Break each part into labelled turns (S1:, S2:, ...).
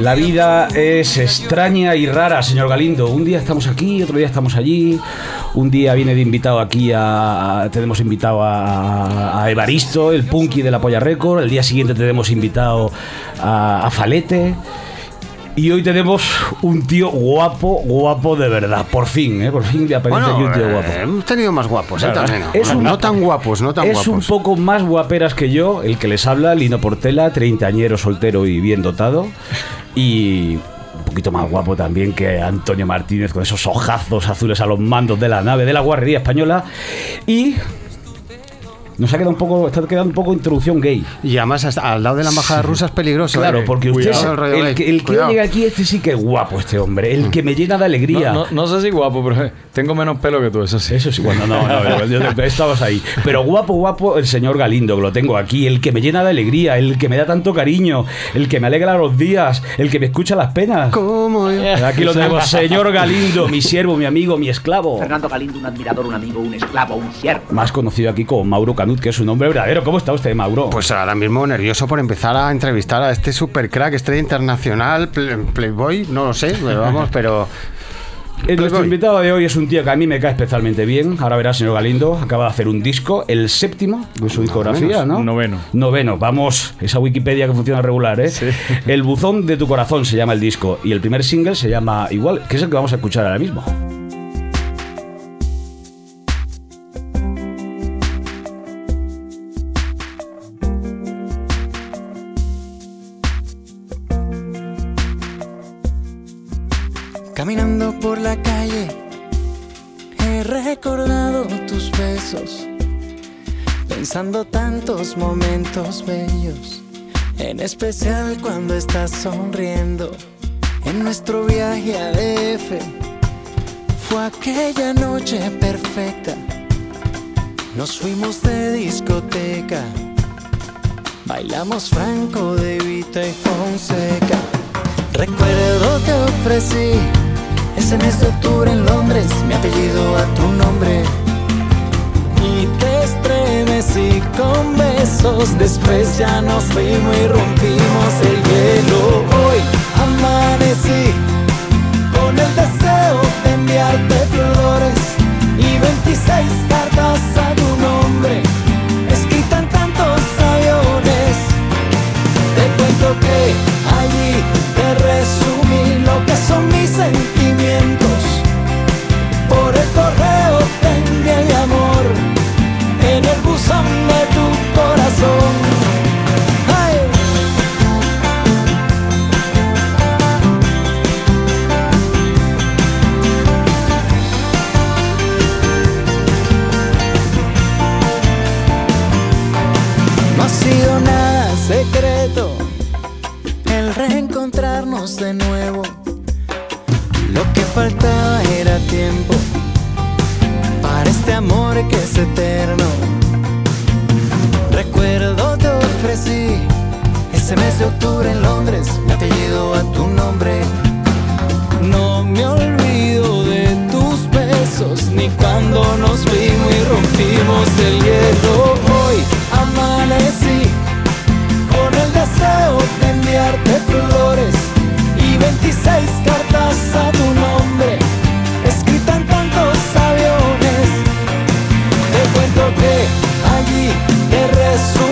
S1: La vida es extraña y rara, señor Galindo. Un día estamos aquí, otro día estamos allí. Un día viene de invitado aquí a. tenemos invitado a, Evaristo, el punky de la Polla Record. El día siguiente tenemos invitado a, a Falete. Y hoy tenemos un tío guapo, guapo de verdad. Por fin, ¿eh? Por fin le aparece aquí un tío
S2: eh,
S1: guapo.
S2: hemos tenido más guapos, ¿eh? Es no tan guapos, no tan
S1: es
S2: guapos.
S1: Es un poco más guaperas que yo, el que les habla, Lino Portela, treintañero, soltero y bien dotado. Y un poquito más guapo también que Antonio Martínez con esos ojazos azules a los mandos de la nave de la Guardería Española. Y nos ha quedado un poco, está quedando un poco introducción gay.
S2: Y además al lado de la embajada rusa es peligroso.
S1: Claro, ¿eh? porque usted el, que, el que llega aquí, este sí que es guapo, este hombre, el que me llena de alegría.
S3: No, sé si guapo, pero tengo menos pelo que tú, eso sí.
S1: Eso sí, bueno, no, no, no estabas ahí. Pero guapo, guapo, el señor Galindo, que lo tengo aquí, el que me llena de alegría, el que me da tanto cariño, el que me alegra los días, el que me escucha las penas.
S2: ¿Cómo?
S1: Aquí lo tenemos, señor Galindo, mi siervo, mi amigo, mi esclavo.
S4: Fernando Galindo, un admirador, un amigo, un esclavo, un siervo.
S1: Más conocido aquí como Mauro Canut, que es su nombre verdadero ¿cómo está usted, Mauro?
S2: Pues ahora mismo nervioso por empezar a entrevistar a este super crack, estrella internacional, Playboy, no lo sé, pero vamos, pero...
S1: nuestro invitado de hoy es un tío que a mí me cae especialmente bien. Ahora verá, señor Galindo, acaba de hacer un disco, el séptimo de su discografía, ¿no?
S3: Noveno.
S1: Noveno, vamos, esa Wikipedia que funciona regular, ¿eh? Sí. El buzón de tu corazón se llama el disco y el primer single se llama igual, que es el que vamos a escuchar ahora mismo.
S5: Especial cuando estás sonriendo. En nuestro viaje a DF fue aquella noche perfecta. Nos fuimos de discoteca, bailamos Franco de Vita y Fonseca. Recuerdo que ofrecí ese mes de octubre en Londres, mi apellido a tu nombre. Con besos, después ya nos fuimos y rompimos el hielo. Hoy amanecí con el deseo de enviarte flores y 26 cartas a tu nombre, escrita en tantos aviones. Te cuento que allí te resumí lo que son mis sentimientos por el correo te mi amor en el buzón el reencontrarnos de nuevo lo que faltaba era tiempo para este amor que es eterno. Recuerdo te ofrecí ese mes de octubre en Londres, mi apellido a tu nombre. No me olvido de tus besos, ni cuando nos vimos y rompimos el hielo. Hoy el deseo de enviarte flores y 26 cartas a tu nombre, escrita en tantos aviones. Te cuento que allí te resumí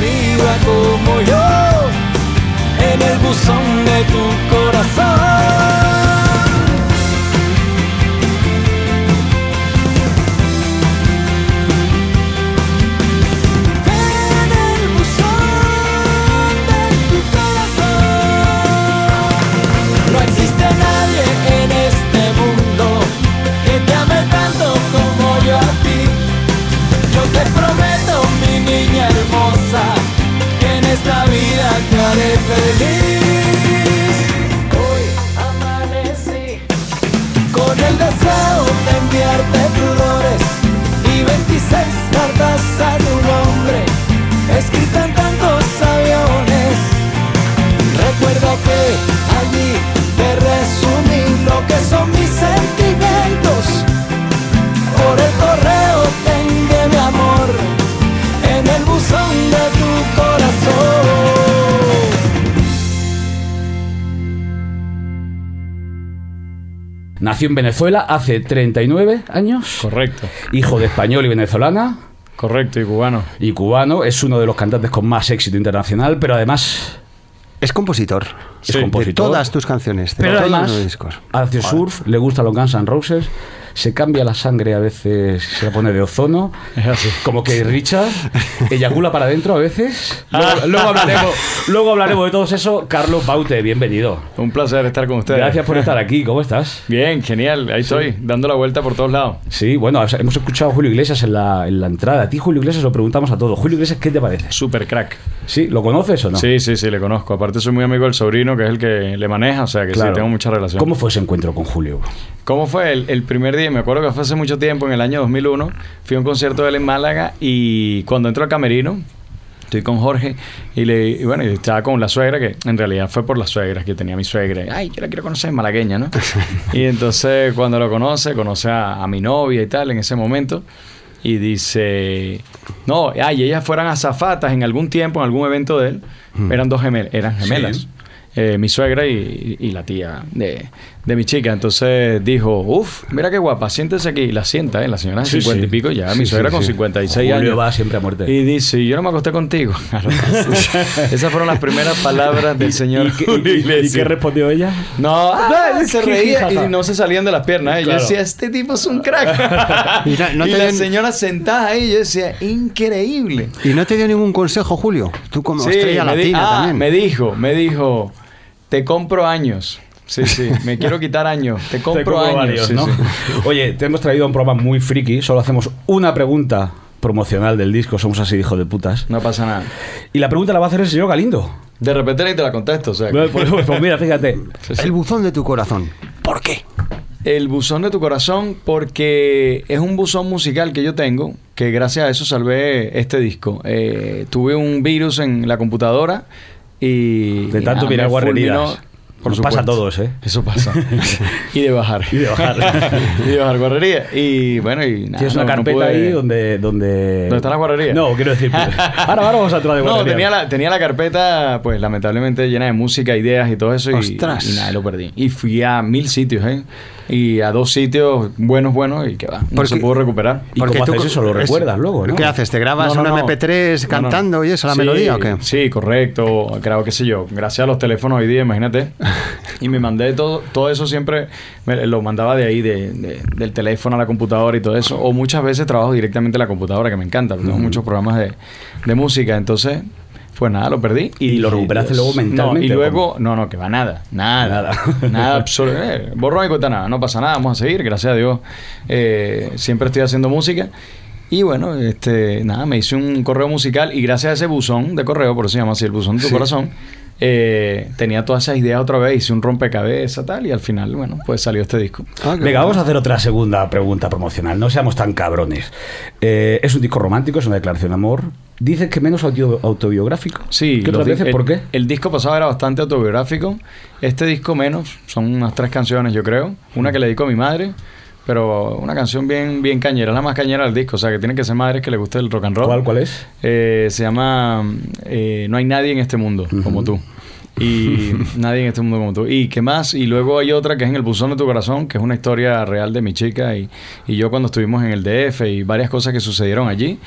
S5: viva como yo en el buzón de tu corazón. estaré feliz. Hoy amanecí con el deseo de enviarte flores y 26 cartas a tu nombre, escritas en tantos aviones. Recuerda que
S1: Nació en Venezuela hace 39 años.
S3: Correcto.
S1: Hijo de español y venezolana.
S3: Correcto, y cubano.
S1: Y cubano. Es uno de los cantantes con más éxito internacional, pero además
S2: Es compositor.
S1: Es
S2: De
S1: compositor.
S2: todas tus canciones. De
S1: Pero
S2: todos
S1: además
S2: los discos.
S1: hace surf, le gustan los Guns N' Roses, se cambia la sangre a veces, se la pone de ozono,
S3: Es así.
S1: como que Richard eyacula para adentro a veces.
S3: Ah.
S1: Luego, luego hablaremos, luego hablaremos de todo eso. Carlos Baute, bienvenido.
S3: Un placer estar con ustedes.
S1: Gracias por estar aquí, ¿cómo estás?
S3: Bien, genial. Ahí estoy, dando la vuelta por todos lados.
S1: Sí, bueno, hemos escuchado a Julio Iglesias en la, en la entrada. A ti, Julio Iglesias, lo preguntamos a todos. Julio Iglesias, ¿qué te parece?
S3: Super crack.
S1: ¿Sí? ¿Lo conoces o no?
S3: Sí, sí, sí, le conozco. Aparte soy muy amigo del sobrino, que es el que le maneja, o sea que
S1: Claro.
S3: sí, tengo mucha relación.
S1: ¿Cómo fue ese encuentro con Julio?
S3: ¿Cómo fue el, el primer día? Me acuerdo que fue hace mucho tiempo, en el año 2001. Fui a un concierto de él en Málaga y cuando entro al camerino, estoy con Jorge y, le, y bueno, y estaba con la suegra, que en realidad fue por la suegra, que tenía mi suegra. Ay, yo la quiero conocer, malagueña, ¿no? y entonces cuando lo conoce, conoce a, a mi novia y tal en ese momento. Y dice, no, ay, ellas fueran azafatas en algún tiempo, en algún evento de él. Eran dos gemelas, eran gemelas. Eh, mi suegra y, y la tía de, de mi chica. Entonces dijo, uff, mira qué guapa, siéntese aquí. Y la sienta, ¿eh? La señora de
S1: Sí,
S3: 50
S1: sí.
S3: y pico, ya
S1: Sí,
S3: mi
S1: sí,
S3: suegra con
S1: sí.
S3: 56
S1: Julio
S3: años.
S1: va siempre a muerte.
S3: Y dice, yo no me acosté contigo. Esas fueron las primeras palabras del señor
S1: ¿Y qué, y- y qué respondió ella?
S3: No, ah, se reía y no se salían de las piernas. ¿eh? Yo
S1: Claro.
S3: decía, este tipo es un crack.
S2: Y no- no
S3: y
S2: te
S3: la señora sentada ahí, yo decía, increíble.
S2: ¿Y no te dio ningún consejo, Julio? Tú como
S3: Sí,
S2: estrella latina
S3: ah,
S2: también.
S3: me dijo, me dijo, te compro años. Sí, sí, me quiero quitar años. Te compro,
S1: Te compro
S3: años.
S1: varios,
S3: Sí,
S1: ¿no?
S3: sí.
S1: Oye, te hemos traído un programa muy friki. Solo hacemos una pregunta promocional del disco. Somos así, hijo de putas.
S3: No pasa nada.
S1: Y la pregunta la va a hacer el señor Galindo.
S3: De repente ni te la contesto. O sea, que-
S1: Pues, pues mira, fíjate.
S2: El buzón de tu corazón. ¿Por qué?
S3: El buzón de tu corazón, porque es un buzón musical que yo tengo, que gracias a eso salvé este disco. Eh, tuve un virus en la computadora y...
S1: De
S3: y
S1: tanto mirar guarrerías.
S3: Fulminó.
S1: Nos pasa a todos, ¿eh?
S3: Eso pasa. y de bajar.
S1: Y de bajar.
S3: y de bajar guarrería. Y bueno, y nada,
S1: Tienes
S3: no-
S1: una
S3: no
S1: carpeta
S3: pude-
S1: ahí donde, donde...
S3: ¿Dónde está la guarrería?
S1: No, quiero decir... pues, ahora, ahora vamos a entrar de
S3: No,
S1: guarrería.
S3: tenía la, tenía la carpeta, pues lamentablemente llena de música, ideas y todo eso. Y,
S2: Ostras.
S3: y nada, lo perdí. Y fui a mil sitios, ¿eh? Y a dos sitios buenos, buenos, y que va. No
S2: Porque-
S3: se pudo recuperar.
S1: ¿Y cómo haces eso? Lo
S2: es-
S1: recuerdas luego, ¿no?
S2: ¿Qué haces? ¿Te grabas
S3: No, no,
S2: un
S3: no.
S2: MP3
S3: No, no.
S2: cantando y eso, la
S3: Sí,
S2: melodía o qué?
S3: Sí, correcto. Creo que sé yo. Gracias a los teléfonos hoy día, imagínate. y me mandé todo, todo eso siempre, me- lo mandaba de ahí, de, de- del teléfono a la computadora y todo eso. O muchas veces trabajo directamente en la computadora, que me encanta. porque Tengo muchos programas de, de música. Entonces, pues nada, lo perdí.
S1: ¿Y lo recuperaste luego mentalmente,
S3: No, y luego, no, no, que va nada. Nada. Nada, absolutamente. Borrón y cuenta nada. No pasa nada. Vamos a seguir. Gracias a Dios. eh, siempre estoy haciendo música. Y bueno, este, nada, me hice un correo musical y gracias a ese buzón de correo, por eso se llama así el buzón de tu corazón, eh, tenía todas esas ideas otra vez, hice un rompecabezas tal y al final, bueno, pues salió este disco.
S2: Ah,
S1: Venga,
S2: bueno.
S1: vamos a hacer otra segunda pregunta promocional. No seamos tan cabrones. Eh, es un disco romántico, es una declaración de amor. Dices que menos auto- autobiográfico.
S3: Sí,
S1: ¿Qué otras veces?
S3: el,
S1: ¿Por qué?
S3: El disco pasado era bastante autobiográfico. Este disco menos, son unas tres canciones, yo creo. Una que le dedico a mi madre, pero una canción bien, bien cañera, la más cañera del disco. O sea, que tiene que ser madres que le guste el rock and roll.
S1: ¿Cuál, cuál es?
S3: Eh, se llama eh, No hay nadie en este mundo como tú. Y nadie en este mundo como tú. ¿Y qué más? Y luego hay otra que es en el buzón de tu corazón, que es una historia real de mi chica y, y yo cuando estuvimos en el DF y varias cosas que sucedieron allí.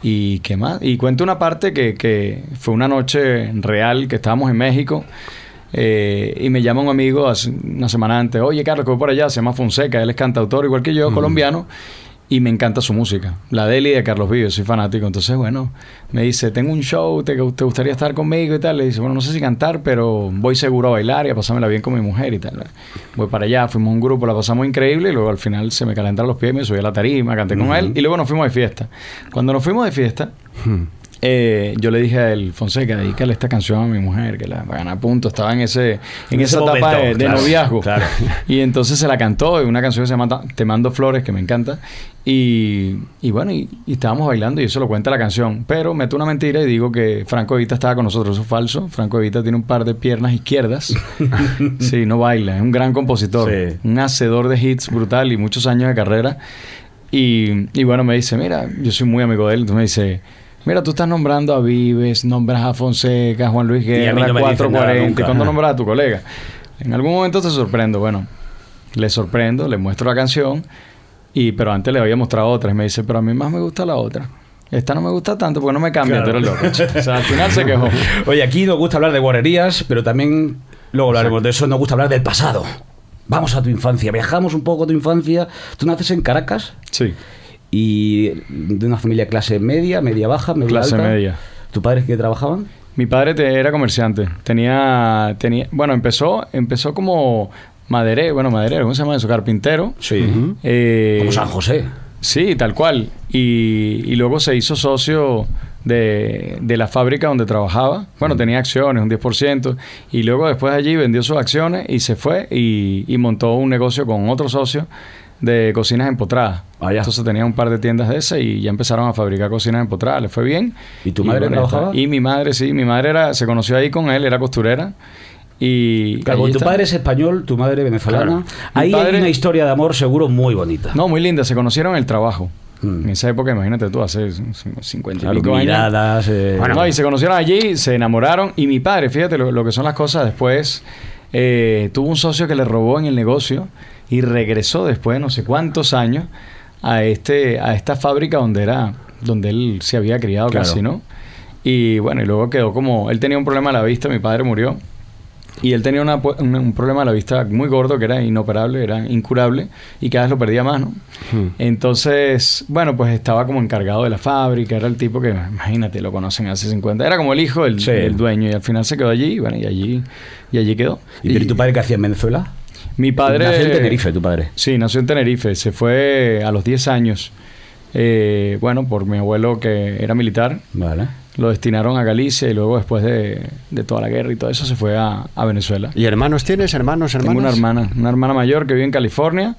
S3: ¿Y qué más? Y cuento una parte que, que fue una noche real, que estábamos en México. Eh, y me llama un amigo hace una semana antes, oye Carlos, que voy por allá, se llama Fonseca, él es cantautor igual que yo, colombiano, y me encanta su música, la de él y de Carlos Vives, soy fanático. Entonces, bueno, me dice, tengo un show, ¿te, te gustaría estar conmigo y tal? Le dice, bueno, no sé si cantar, pero voy seguro a bailar y a pasármela bien con mi mujer y tal. Voy para allá, fuimos un grupo, la pasamos increíble y luego al final se me calentaron los pies, me subí a la tarima, canté con él y luego nos fuimos de fiesta. Cuando nos fuimos de fiesta, eh, yo le dije a él, Fonseca, dedícale esta canción a mi mujer, que la va a ganar punto. Estaba en ese, en
S1: En
S3: esa etapa de, noviazgo.
S1: claro.
S3: Y entonces se la cantó, una canción que se llama Te mando flores, que me encanta. Y, y bueno, y, y estábamos bailando y eso lo cuenta la canción. Pero meto una mentira y digo que Franco Evita estaba con nosotros. Eso es falso. Franco Evita tiene un par de piernas izquierdas. sí, no baila. Es un gran compositor.
S1: Sí.
S3: Un hacedor de hits brutal y muchos años de carrera. Y, y bueno, me dice, mira, yo soy muy amigo de él. Entonces me dice, mira, tú estás nombrando a Vives, nombras a Fonseca, Juan Luis Guerra,
S1: no me dicen nada
S3: 440. ¿Y
S1: nunca.
S3: cuándo nombras a tu colega? En algún momento te sorprendo. Bueno, le sorprendo, le muestro la canción, y pero antes le había mostrado otra y me dice, pero a mí más me gusta la otra. Esta no me gusta tanto porque no me cambia,
S1: Claro.
S3: eres loco. O sea, al final se quejó.
S1: Oye, aquí nos gusta hablar de guarrerías, pero también, luego hablaremos de eso, nos gusta hablar del pasado. Vamos a tu infancia, viajamos un poco a tu infancia. Tú naces en Caracas
S3: Sí,
S1: y de una familia clase media, media baja, media
S3: Clase
S1: alta.
S3: media.
S1: ¿Tu padres que trabajaban?
S3: mi padre te- era comerciante. Tenía, tenía, bueno, empezó, empezó como maderero, bueno, maderero, ¿cómo se llama eso? Carpintero.
S1: Sí.
S3: Eh,
S1: Como San José.
S3: Sí, tal cual. Y, y luego se hizo socio de, de la fábrica donde trabajaba. Bueno, tenía acciones, un 10%. Y luego después de allí vendió sus acciones y se fue y, y montó un negocio con otro socio de cocinas empotradas.
S1: Ah, ya.
S3: Entonces tenía un par de tiendas de esas y ya empezaron a fabricar cocinas empotradas. Le fue bien.
S1: ¿Y tu madre trabajaba?
S3: Y mi madre, sí. Mi madre era, se conoció ahí con él, era costurera. Y
S1: Claro, tu
S3: está.
S1: padre es español, tu madre venezolana.
S3: Claro.
S1: Ahí hay una historia de amor seguro muy bonita.
S3: No, muy linda. Se conocieron en el trabajo.
S1: Mm.
S3: En esa época, imagínate tú, hace 50 y pico años.
S1: eh,
S3: Bueno, no, y se conocieron allí, se enamoraron. Y mi padre, fíjate lo, lo que son las cosas después, eh, tuvo un socio que le robó en el negocio y regresó después de no sé cuántos años a este a esta fábrica donde era donde él se había criado
S1: Claro.
S3: casi, ¿no? Y bueno, y luego quedó como él tenía un problema a la vista, mi padre murió. Y él tenía una un, problema a la vista muy gordo que era inoperable, era incurable y cada vez lo perdía más, ¿no? Entonces, bueno, pues estaba como encargado de la fábrica, era el tipo que, imagínate, lo conocen hace 50, era como el hijo del,
S1: Sí.
S3: del dueño y al final se quedó allí, y bueno, y allí, y allí quedó.
S1: ¿Y pero tu padre qué hacía en Venezuela?
S3: Mi padre...
S1: Nació en Tenerife, tu padre.
S3: Sí, nació en Tenerife, se fue a los 10 años, eh, bueno, por mi abuelo que era militar,
S1: Vale.
S3: lo destinaron a Galicia y luego después de, de toda la guerra y todo eso se fue a, a Venezuela.
S2: ¿Y hermanos tienes? ¿Hermanos, hermanas?
S3: Tengo una hermana, una hermana mayor que vive en California,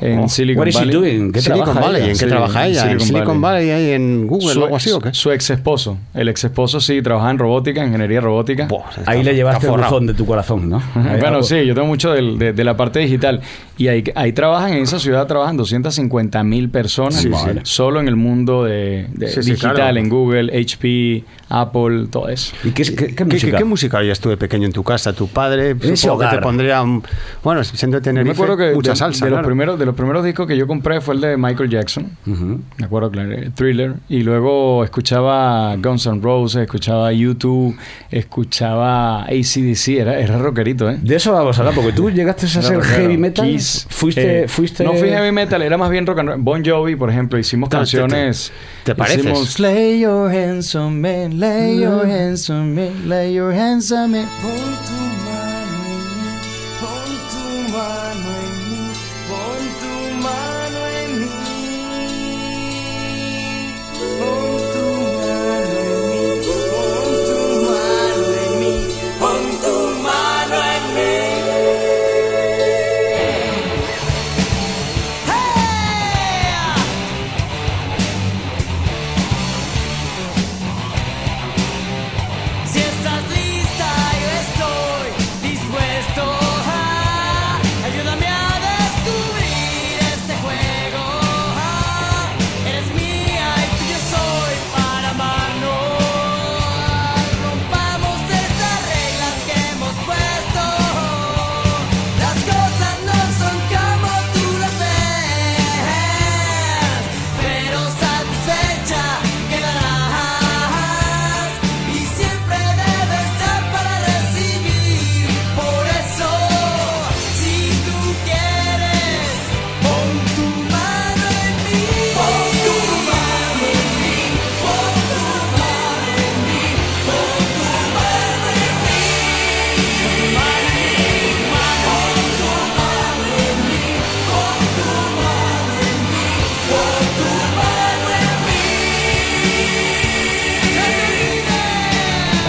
S3: en
S2: Oh,
S3: Silicon
S1: what is she
S3: Valley.
S1: doing? ¿Qué
S2: Silicon
S1: trabaja
S2: Valley,
S1: ella?
S2: ¿en qué
S3: Sí,
S2: trabaja
S3: en
S2: ella? ¿En
S3: Silicon
S2: Silicon
S3: Valley.
S2: Valley, ahí en Google
S3: Su,
S2: o algo así o qué?
S3: su ex esposo. El ex esposo sí trabaja en robótica, ingeniería robótica.
S2: Está-
S1: Ahí le llevaste el buzón de tu corazón, ¿no?
S3: Bueno,
S1: algo-
S3: sí, yo tengo mucho del- de, de la parte digital. Y ahí, ahí trabajan, en esa ciudad trabajan 250 mil personas
S1: Sí, sí.
S3: solo en el mundo de, de
S2: Sí, sí,
S3: digital,
S2: claro.
S3: en Google, HP, Apple, todo eso.
S1: ¿Y qué, qué, qué
S2: ¿Qué,
S1: música?
S2: qué, qué música oías tú de pequeño en tu casa? Tu padre supongo que te pondría... un- Bueno, siendo de Tenerife,
S3: acuerdo que
S2: mucha
S3: de,
S2: salsa,
S3: de los primeros, de los primeros discos que yo compré fue el de Michael Jackson.
S1: Ujú.
S3: Me acuerdo, claro, Thriller. Y luego escuchaba Guns N' Roses, escuchaba U2, escuchaba ACDC. Era, era rockerito, ¿eh?
S1: De eso vamos a hablar, porque tú llegaste a ser heavy metal.
S3: Kiss.
S1: Fuiste,
S3: Eh,
S1: fuiste.
S3: No fui heavy metal, era más bien rock and roll. Bon Jovi, por ejemplo, hicimos
S2: Te- te-
S3: canciones.
S2: te pareces.
S3: Hicimos Lay your hands on me, lay your hands on me, lay your hands on me.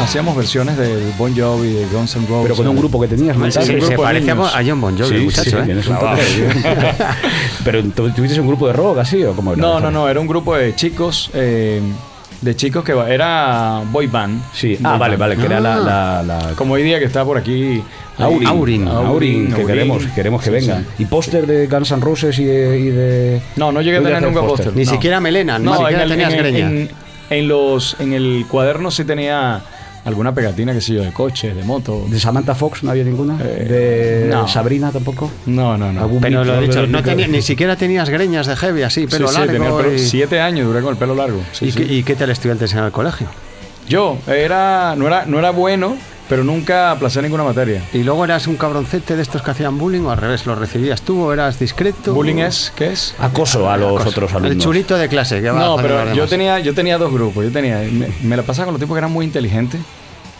S3: Hacíamos versiones de Bon Jovi, de Guns N' Roses.
S1: Pero con un grupo que tenías,
S2: Sí,
S1: mental.
S2: sí, se parece a
S3: niños.
S2: a John Bon Jovi, el muchacho, ¿eh?
S1: tienes un toque. Pero ¿tu- ¿tuviste un grupo de rock así o cómo era?
S3: No, no, no, era un grupo de chicos, eh, de chicos que era boy band.
S1: Sí,
S3: Boy
S1: ah, vale,
S3: band.
S1: vale, que era la, la, la-
S3: Como hoy día que está por aquí.
S1: Aurin,
S2: Aurin.
S1: Aurin, que
S3: Aurin.
S1: queremos, queremos que
S3: Sí,
S1: venga.
S3: sí.
S1: Y póster de Guns N' Roses y de... y de-
S3: No, no llegué a
S1: ¿Dónde
S3: tener nunca
S1: póster?
S2: Ni
S3: no.
S2: siquiera melena, ni
S3: No, en
S2: siquiera
S3: el,
S2: tenías
S3: en, el-
S2: greña.
S3: en- en los, en el cuaderno sí tenía alguna pegatina, qué sé yo, de coches, de moto.
S1: ¿De Samantha Fox no había ninguna?
S3: Eh,
S1: ¿De
S3: no.
S1: Sabrina tampoco?
S3: No, no, no.
S1: ¿Algún
S2: Pero lo he dicho, no tenía- ni siquiera tenías greñas de heavy así, pelo
S3: Sí, sí,
S2: largo.
S3: tenía el pelo-
S2: y-
S3: siete años duré con el pelo largo. Sí,
S2: ¿Y,
S3: sí.
S2: qué, y qué tal estudiantes en el colegio?
S3: Yo era no, era, no era bueno, pero nunca aplacé ninguna materia.
S2: ¿Y luego eras un cabroncete de estos que hacían bullying o al revés? ¿Lo recibías tú o eras discreto?
S3: ¿Bullying es? ¿Qué es?
S1: Acoso a los otros alumnos.
S2: El chulito de clase que va
S3: No,
S2: a
S3: pero yo tenía, yo tenía dos grupos. Yo tenía, me, me la pasaba con los tipos que eran muy inteligentes.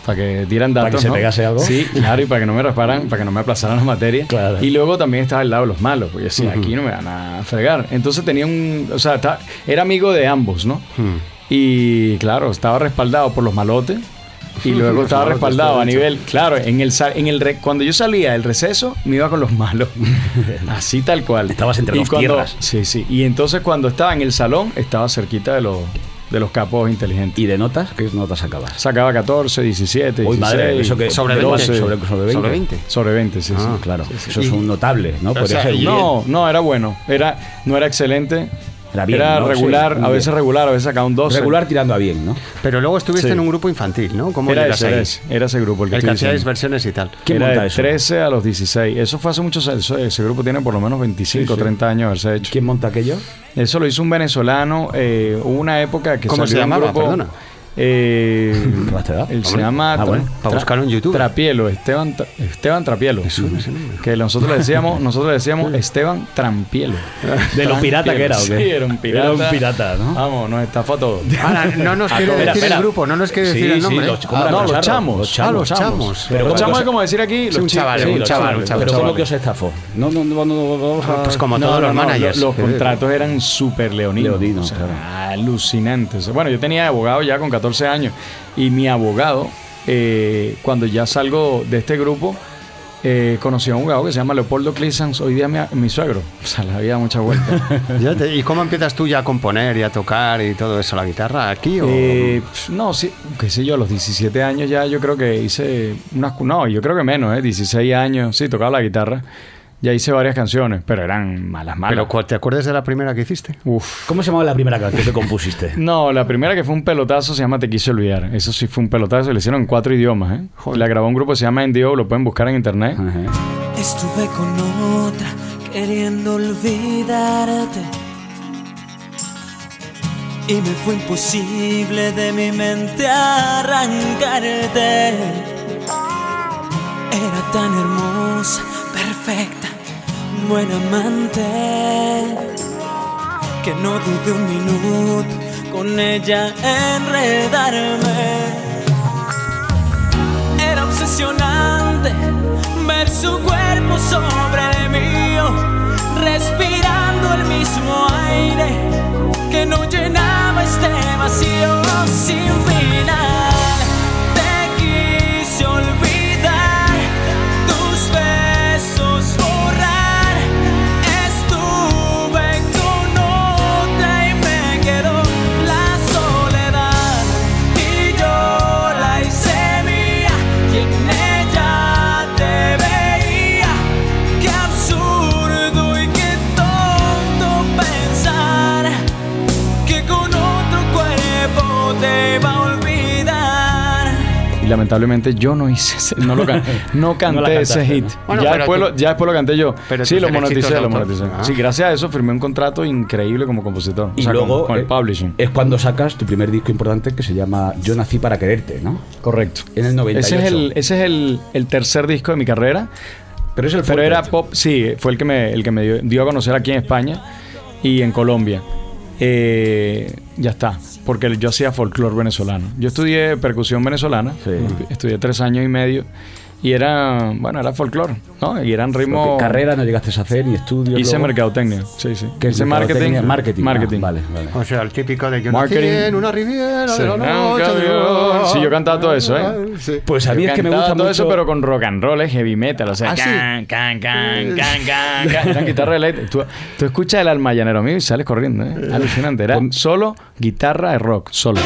S3: Para que dieran
S1: Para
S3: datos.
S1: que se
S3: ¿no?
S1: pegase algo.
S3: Sí, claro, y para que no me rasparan, para que no me aplazaran las materias.
S1: Claro.
S3: Y luego también estaba al lado de los malos, porque decía, aquí no me van a fregar. Entonces tenía un. O sea, era amigo de ambos, ¿no?
S2: Hmm.
S3: Y claro, estaba respaldado por los malotes. Y luego estaba respaldado a nivel, claro, en el, en el re- cuando yo salía del receso, me iba con los malos. Así tal cual.
S1: Estabas entre
S3: Y
S1: dos
S3: cuando-
S1: tierras.
S3: Sí, sí. Y entonces cuando estaba en el salón, estaba cerquita de los, de los capos inteligentes.
S1: ¿Y de notas? ¿Qué notas sacabas?
S3: Sacaba 14, 17,
S1: Uy,
S3: 16,
S1: madre, eso que
S2: Sobre
S1: de
S2: 20.
S1: base, sobre, sobre 20.
S2: Sobre 20.
S3: Sobre 20, sí,
S1: Ah,
S3: sí.
S1: claro. Eso es un notable, ¿no? Podría
S2: sea,
S1: ser.
S3: No, no, era bueno. Era, no era excelente.
S1: Era bien, ¿no?
S3: regular,
S1: Sí,
S3: a veces
S1: bien.
S3: regular, a veces sacaba un 12.
S1: Regular tirando a bien, ¿no?
S2: Pero luego estuviste
S3: Sí.
S2: en un grupo infantil, ¿no? ¿Cómo
S3: Era ese,
S2: ahí?
S3: era ese, era ese grupo el que
S2: El que
S3: diciendo.
S2: versiones y tal.
S1: ¿Quién
S3: Era
S1: monta
S3: de
S1: eso?
S3: 13 a los 16. Eso fue hace muchos años. Eso- Ese grupo tiene por lo menos 25,
S1: Sí, sí.
S3: 30 años de haberse hecho.
S1: ¿Quién monta aquello?
S3: Eso lo hizo un venezolano. eh, hubo una época que
S2: ¿Cómo se
S3: salió un
S2: llamaba?
S3: grupo,
S2: Perdona.
S3: Eh,
S1: ¿Qué más te da?
S3: él se llama
S1: Ah, bueno.
S2: Para buscarlo en YouTube.
S3: Trapielo, Esteban, Esteban Trapielo. Que nosotros le decíamos, nosotros le decíamos Esteban Trampielo.
S1: De lo pirata que era, ¿o qué?
S3: Sí, era un pirata.
S1: Era un pirata, ¿no?
S3: Vamos, nos estafó todo.
S2: Ahora, no nos quiere decir
S1: espera.
S2: el grupo, no nos quiere decir
S1: Sí,
S2: el
S1: sí,
S2: nombre.
S1: los- ¿cómo
S3: Ah, no,
S1: Los
S3: chamos.
S2: Ah, los chamos.
S1: Pero
S3: los
S1: ¿cómo
S3: chamos
S1: que
S3: es como decir aquí.
S2: Sí,
S3: los
S2: un chaval,
S1: Sí,
S2: un
S1: los
S2: chaval,
S1: chavales.
S2: un chaval.
S1: Pero ¿cómo que os estafó? No, no, no, no, vamos a-
S2: Pues como todos los managers.
S3: Los, contratos eran súper leoninos.
S1: Leoninos, claro.
S3: Alucinantes. Bueno, yo tenía abogado ya con 14 años. Y mi abogado, eh, cuando ya salgo de este grupo, eh, conocí a un abogado que se llama Leopoldo Clisans, hoy día mi, mi suegro. O sea, le había mucha vuelta.
S2: ¿Y cómo empiezas tú ya a componer y a tocar y todo eso? ¿La guitarra aquí o...?
S3: Eh, pf, no, sí, qué sé yo, a los 17 años ya yo creo que hice unas... No, yo creo que menos, ¿eh? 16 años, sí, tocaba la guitarra. Ya hice varias canciones, pero eran malas, malas.
S2: Pero ¿cu- ¿te acuerdas de la primera que hiciste?
S3: Uf.
S1: ¿Cómo se llamaba la primera canción que compusiste?
S3: No, la primera que fue un pelotazo se llama Te quise olvidar. Eso sí fue un pelotazo, lo hicieron en cuatro idiomas, ¿eh? La grabó un grupo que se llama NDO, lo pueden buscar en internet.
S1: Ajá.
S5: Estuve con otra queriendo olvidarte. Y me fue imposible de mi mente arrancarte. Era tan hermosa, perfecta, buena amante. Que no dudé un minuto con ella enredarme. Era obsesionante ver su cuerpo sobre el mío, respirando el mismo aire que no llenaba este vacío sin final. Te quise olvidar,
S3: lamentablemente yo no hice ese- no, lo can- no canté ese hit.
S1: ¿no?
S2: Bueno,
S3: ya, después
S2: tú-
S3: lo, ya después lo canté yo.
S2: Pero
S3: sí, lo moneticé, lo moneticé.
S2: Ah.
S3: Sí, gracias a eso firmé un contrato increíble como compositor.
S1: Y
S3: O sea, con-
S1: luego
S3: con, el
S1: eh,
S3: publishing.
S1: es cuando sacas tu primer disco importante que se llama Yo nací para quererte, ¿no?
S3: Correcto.
S1: En el 98.
S3: Ese es el, ese es el, el tercer disco de mi carrera.
S1: Pero es el
S3: Pero
S1: fuerte.
S3: era pop, sí, fue el que me, el que me dio, dio a conocer aquí en España y en Colombia. Eh, ya está, porque yo hacía folclore venezolano. Yo estudié percusión venezolana,
S1: Sí.
S3: estudié tres años y medio y era, bueno, era folclore, ¿no? Y eran
S1: Porque
S3: ritmos...
S1: Carrera no llegaste a hacer ni estudios.
S3: Hice
S1: luego.
S3: mercadotecnia, sí, sí.
S1: ¿Qué
S3: hice marketing.
S1: Marketing.
S3: Marketing.
S1: Ah, vale, vale.
S2: O sea, el típico de yo
S3: Marketing.
S2: nací en una riviera
S3: Sí.
S2: de la noche. de-
S3: Sí, yo cantaba todo eso, ¿eh?
S2: Sí.
S1: Pues a mí
S3: Yo
S1: es que me gusta
S3: todo
S1: mucho.
S3: eso, pero con rock and roll, es heavy metal, o sea,
S2: Ah, sí.
S3: can, can, can, can, can, can. Eran guitarras eléctricas. Tú, tú escuchas el alma llanero mío y sales corriendo, ¿eh? Alucinante. Era solo guitarra de rock, solo.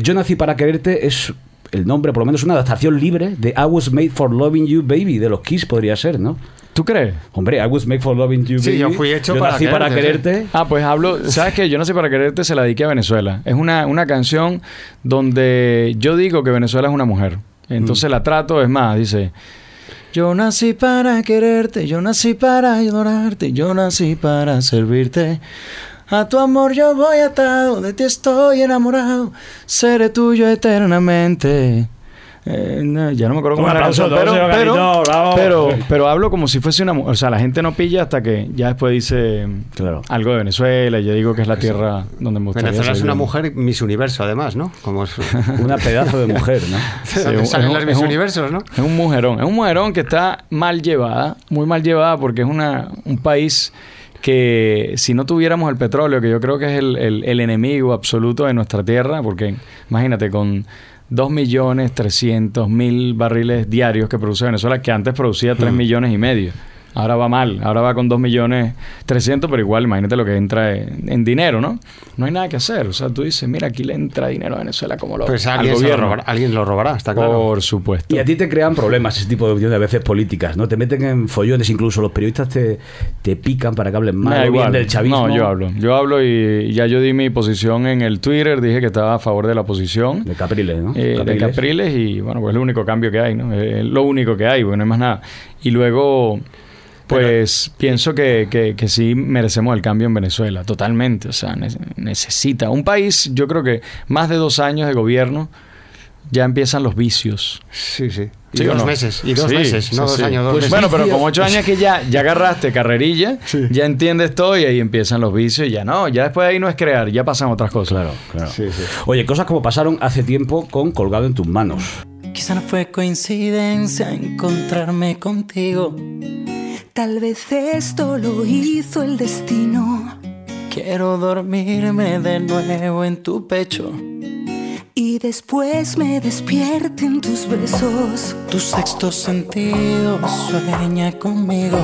S6: Yo nací
S1: para quererte es el nombre, por lo menos una adaptación libre de I was made for loving you, baby, de los Kiss podría ser, ¿no?
S3: ¿Tú crees?
S1: Hombre, I was made for loving you,
S2: Sí,
S1: baby.
S2: yo fui hecho
S1: Yo
S2: para
S1: nací para
S2: quererte,
S1: quererte.
S3: Ah, pues hablo, ¿sabes qué? Yo no sé para quererte, se la dediqué a Venezuela. Es una, una canción donde yo digo que Venezuela es una mujer. Entonces la trato, es más, dice... Yo nací para quererte, yo nací para adorarte, yo nací para servirte. A tu amor yo voy atado, de ti estoy enamorado, seré tuyo eternamente. Eh, no, ya no me acuerdo cómo era la canción, pero, pero,
S1: bravo.
S3: pero, pero hablo como si fuese una mujer. O sea, la gente no pilla hasta que ya después dice
S1: Claro.
S3: algo de Venezuela y yo digo que es la tierra donde me gustaría
S2: Venezuela es una mujer Miss Universo, además, ¿no? Como es,
S1: Una pedazo de mujer, ¿no?
S3: Sí, un-
S2: salen
S3: es un-
S2: Miss Universos, ¿no?
S3: Es un mujerón. Es un mujerón que está mal llevada, muy mal llevada, porque es una, un país que si no tuviéramos el petróleo, que yo creo que es el, el- el enemigo absoluto de nuestra tierra, porque imagínate, con 2.300.000 barriles diarios que produce Venezuela, que antes producía 3 millones y medio. Ahora va mal, ahora va con 2.300.000, pero igual imagínate lo que entra en, en dinero, ¿no? No hay nada que hacer. O sea, tú dices, mira, aquí le entra dinero a Venezuela como lo
S2: Pues
S3: al
S2: alguien, lo
S3: gobierno.
S2: robará, alguien lo robará, está claro.
S3: Por supuesto.
S1: Y a ti te crean problemas ese tipo de opiniones a veces políticas, ¿no? Te meten en follones, incluso los periodistas te, te pican para que hablen mal bien del chavismo.
S3: No, yo hablo. Yo hablo y ya yo di mi posición en el Twitter. Dije que estaba a favor de la oposición.
S1: De Capriles, ¿no?
S3: eh, de
S1: Capriles.
S3: Capriles y bueno, pues es el único cambio que hay, ¿no? Es lo único que hay, porque no hay más nada. Y luego, pues pienso que, que, que sí merecemos el cambio en Venezuela, totalmente. O sea, ne- necesita. Un país, yo creo que más de dos años de gobierno ya empiezan los vicios.
S2: Sí, sí. Y
S3: ¿Sí o
S2: dos
S3: no?
S2: meses, y dos
S3: Sí,
S2: meses, no
S3: sí,
S2: dos
S3: sí.
S2: años, dos
S3: Pues
S2: meses.
S3: Bueno, pero como ocho años que ya, ya agarraste carrerilla,
S1: Sí.
S3: ya entiendes todo y ahí empiezan los vicios y ya no, ya después de ahí no es crear, ya pasan otras cosas.
S1: Claro, claro. Oye, cosas como pasaron hace tiempo con Colgado en tus manos.
S7: Quizá no fue coincidencia encontrarme contigo.
S5: Tal vez esto lo hizo el destino.
S7: Quiero dormirme de nuevo en tu pecho.
S5: Y después me despierten tus besos.
S7: Tu sexto sentido sueña conmigo.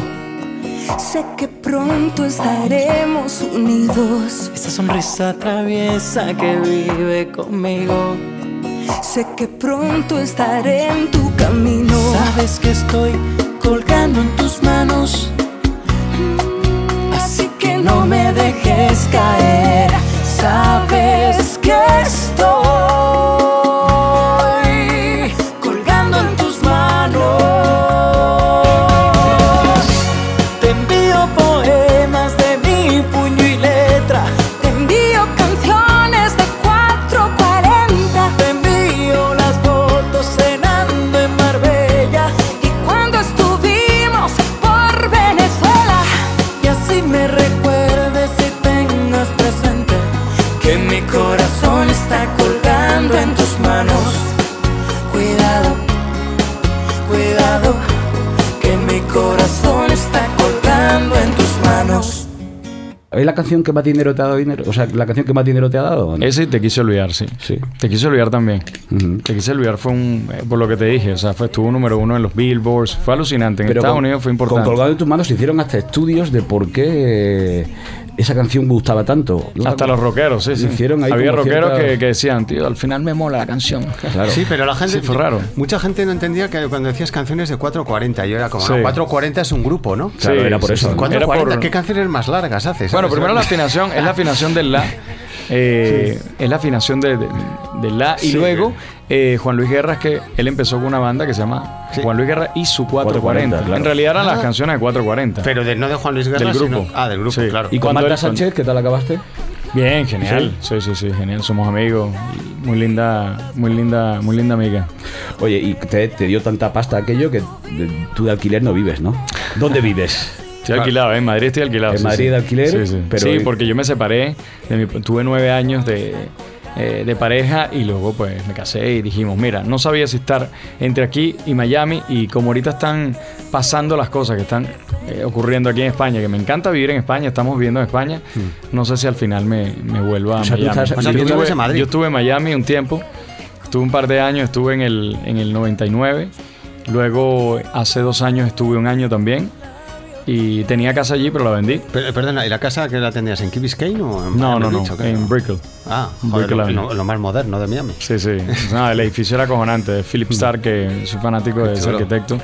S5: Sé que pronto estaremos unidos.
S7: Esa sonrisa traviesa que vive conmigo.
S5: Sé que pronto estaré en tu camino.
S7: Sabes que estoy colgando en tus manos.
S5: Así que no me dejes caer. Sabes que estoy
S1: canción que más dinero te ha dado dinero? O sea, la canción que más dinero te ha dado.
S3: Ese te quise olvidar, sí.
S1: Sí.
S3: Te quise olvidar también. Te quise olvidar fue un, eh, por lo que te dije, o sea, fue, estuvo número uno en los billboards, fue alucinante. En
S1: Pero
S3: Estados
S1: con-
S3: Unidos fue
S1: Con
S3: importante.
S1: Colgado en tus manos se hicieron hasta estudios de por qué esa canción gustaba tanto. ¿no?
S3: Hasta los rockeros, sí, sí.
S1: Hicieron ahí
S3: Había rockeros
S1: cierta-
S3: que, que decían, tío, al final me mola la canción.
S1: Claro.
S2: Sí, pero la gente.
S3: Sí, fue raro.
S2: Mucha gente no entendía que cuando decías canciones de 440, yo era como,
S3: Sí.
S2: no, 440 es un grupo, ¿no?
S1: Claro,
S3: Sí,
S1: era por eso.
S3: sí.
S1: ¿no?
S3: ¿Cuánto? Era
S2: 440,
S3: por-
S2: ¿qué canciones más largas haces?
S3: Bueno, primero la afinación, es la afinación del la. eh, Es la afinación de, de- del la. Y
S2: Sí.
S3: luego eh, Juan Luis Guerra, es que él empezó con una banda que se llama
S2: Sí.
S3: Juan Luis Guerra y su 440.
S1: 440, claro.
S3: En realidad eran las
S2: Ah.
S3: canciones de 440.
S2: Pero de, no de Juan Luis Guerra,
S3: Del grupo.
S2: sino- ah, del grupo,
S3: Sí.
S2: claro.
S1: ¿Y con Marta Sánchez qué tal acabaste?
S3: Bien, genial. Sí, sí, sí, genial. Somos amigos. muy linda, muy linda, muy linda amiga.
S1: Oye, y te, te dio tanta pasta aquello que de- tú de alquiler no vives, ¿no? ¿Dónde vives?
S3: Estoy alquilado, ¿eh? en Madrid estoy alquilado.
S1: ¿En
S3: sí,
S1: Madrid
S3: sí.
S1: de alquiler?
S3: Sí, sí.
S1: Pero-
S3: Sí, porque yo me separé, de mi- tuve nueve años de, eh, de pareja y luego pues me casé y dijimos, mira, no sabía si estar entre aquí y Miami y como ahorita están pasando las cosas que están eh, ocurriendo aquí en España, que me encanta vivir en España, estamos viviendo en España, no sé si al final me, me vuelva a
S1: O sea, tú
S3: Miami.
S1: estás-
S2: o sea,
S3: yo, estuve,
S2: en Madrid.
S3: yo estuve en Miami un tiempo, estuve un par de años, estuve en el, en el 99, luego hace dos años estuve un año también y tenía casa allí, pero la vendí.
S2: Per- Perdona, ¿y la casa que la tenías en Key Biscayne o en
S3: No, no, no, en Brickell.
S2: Ah, joder,
S3: Brickell
S2: lo, lo- lo más moderno de Miami.
S3: Sí, sí. No, el edificio era acojonante. de Philip Starr, que soy fanático de ese arquitecto.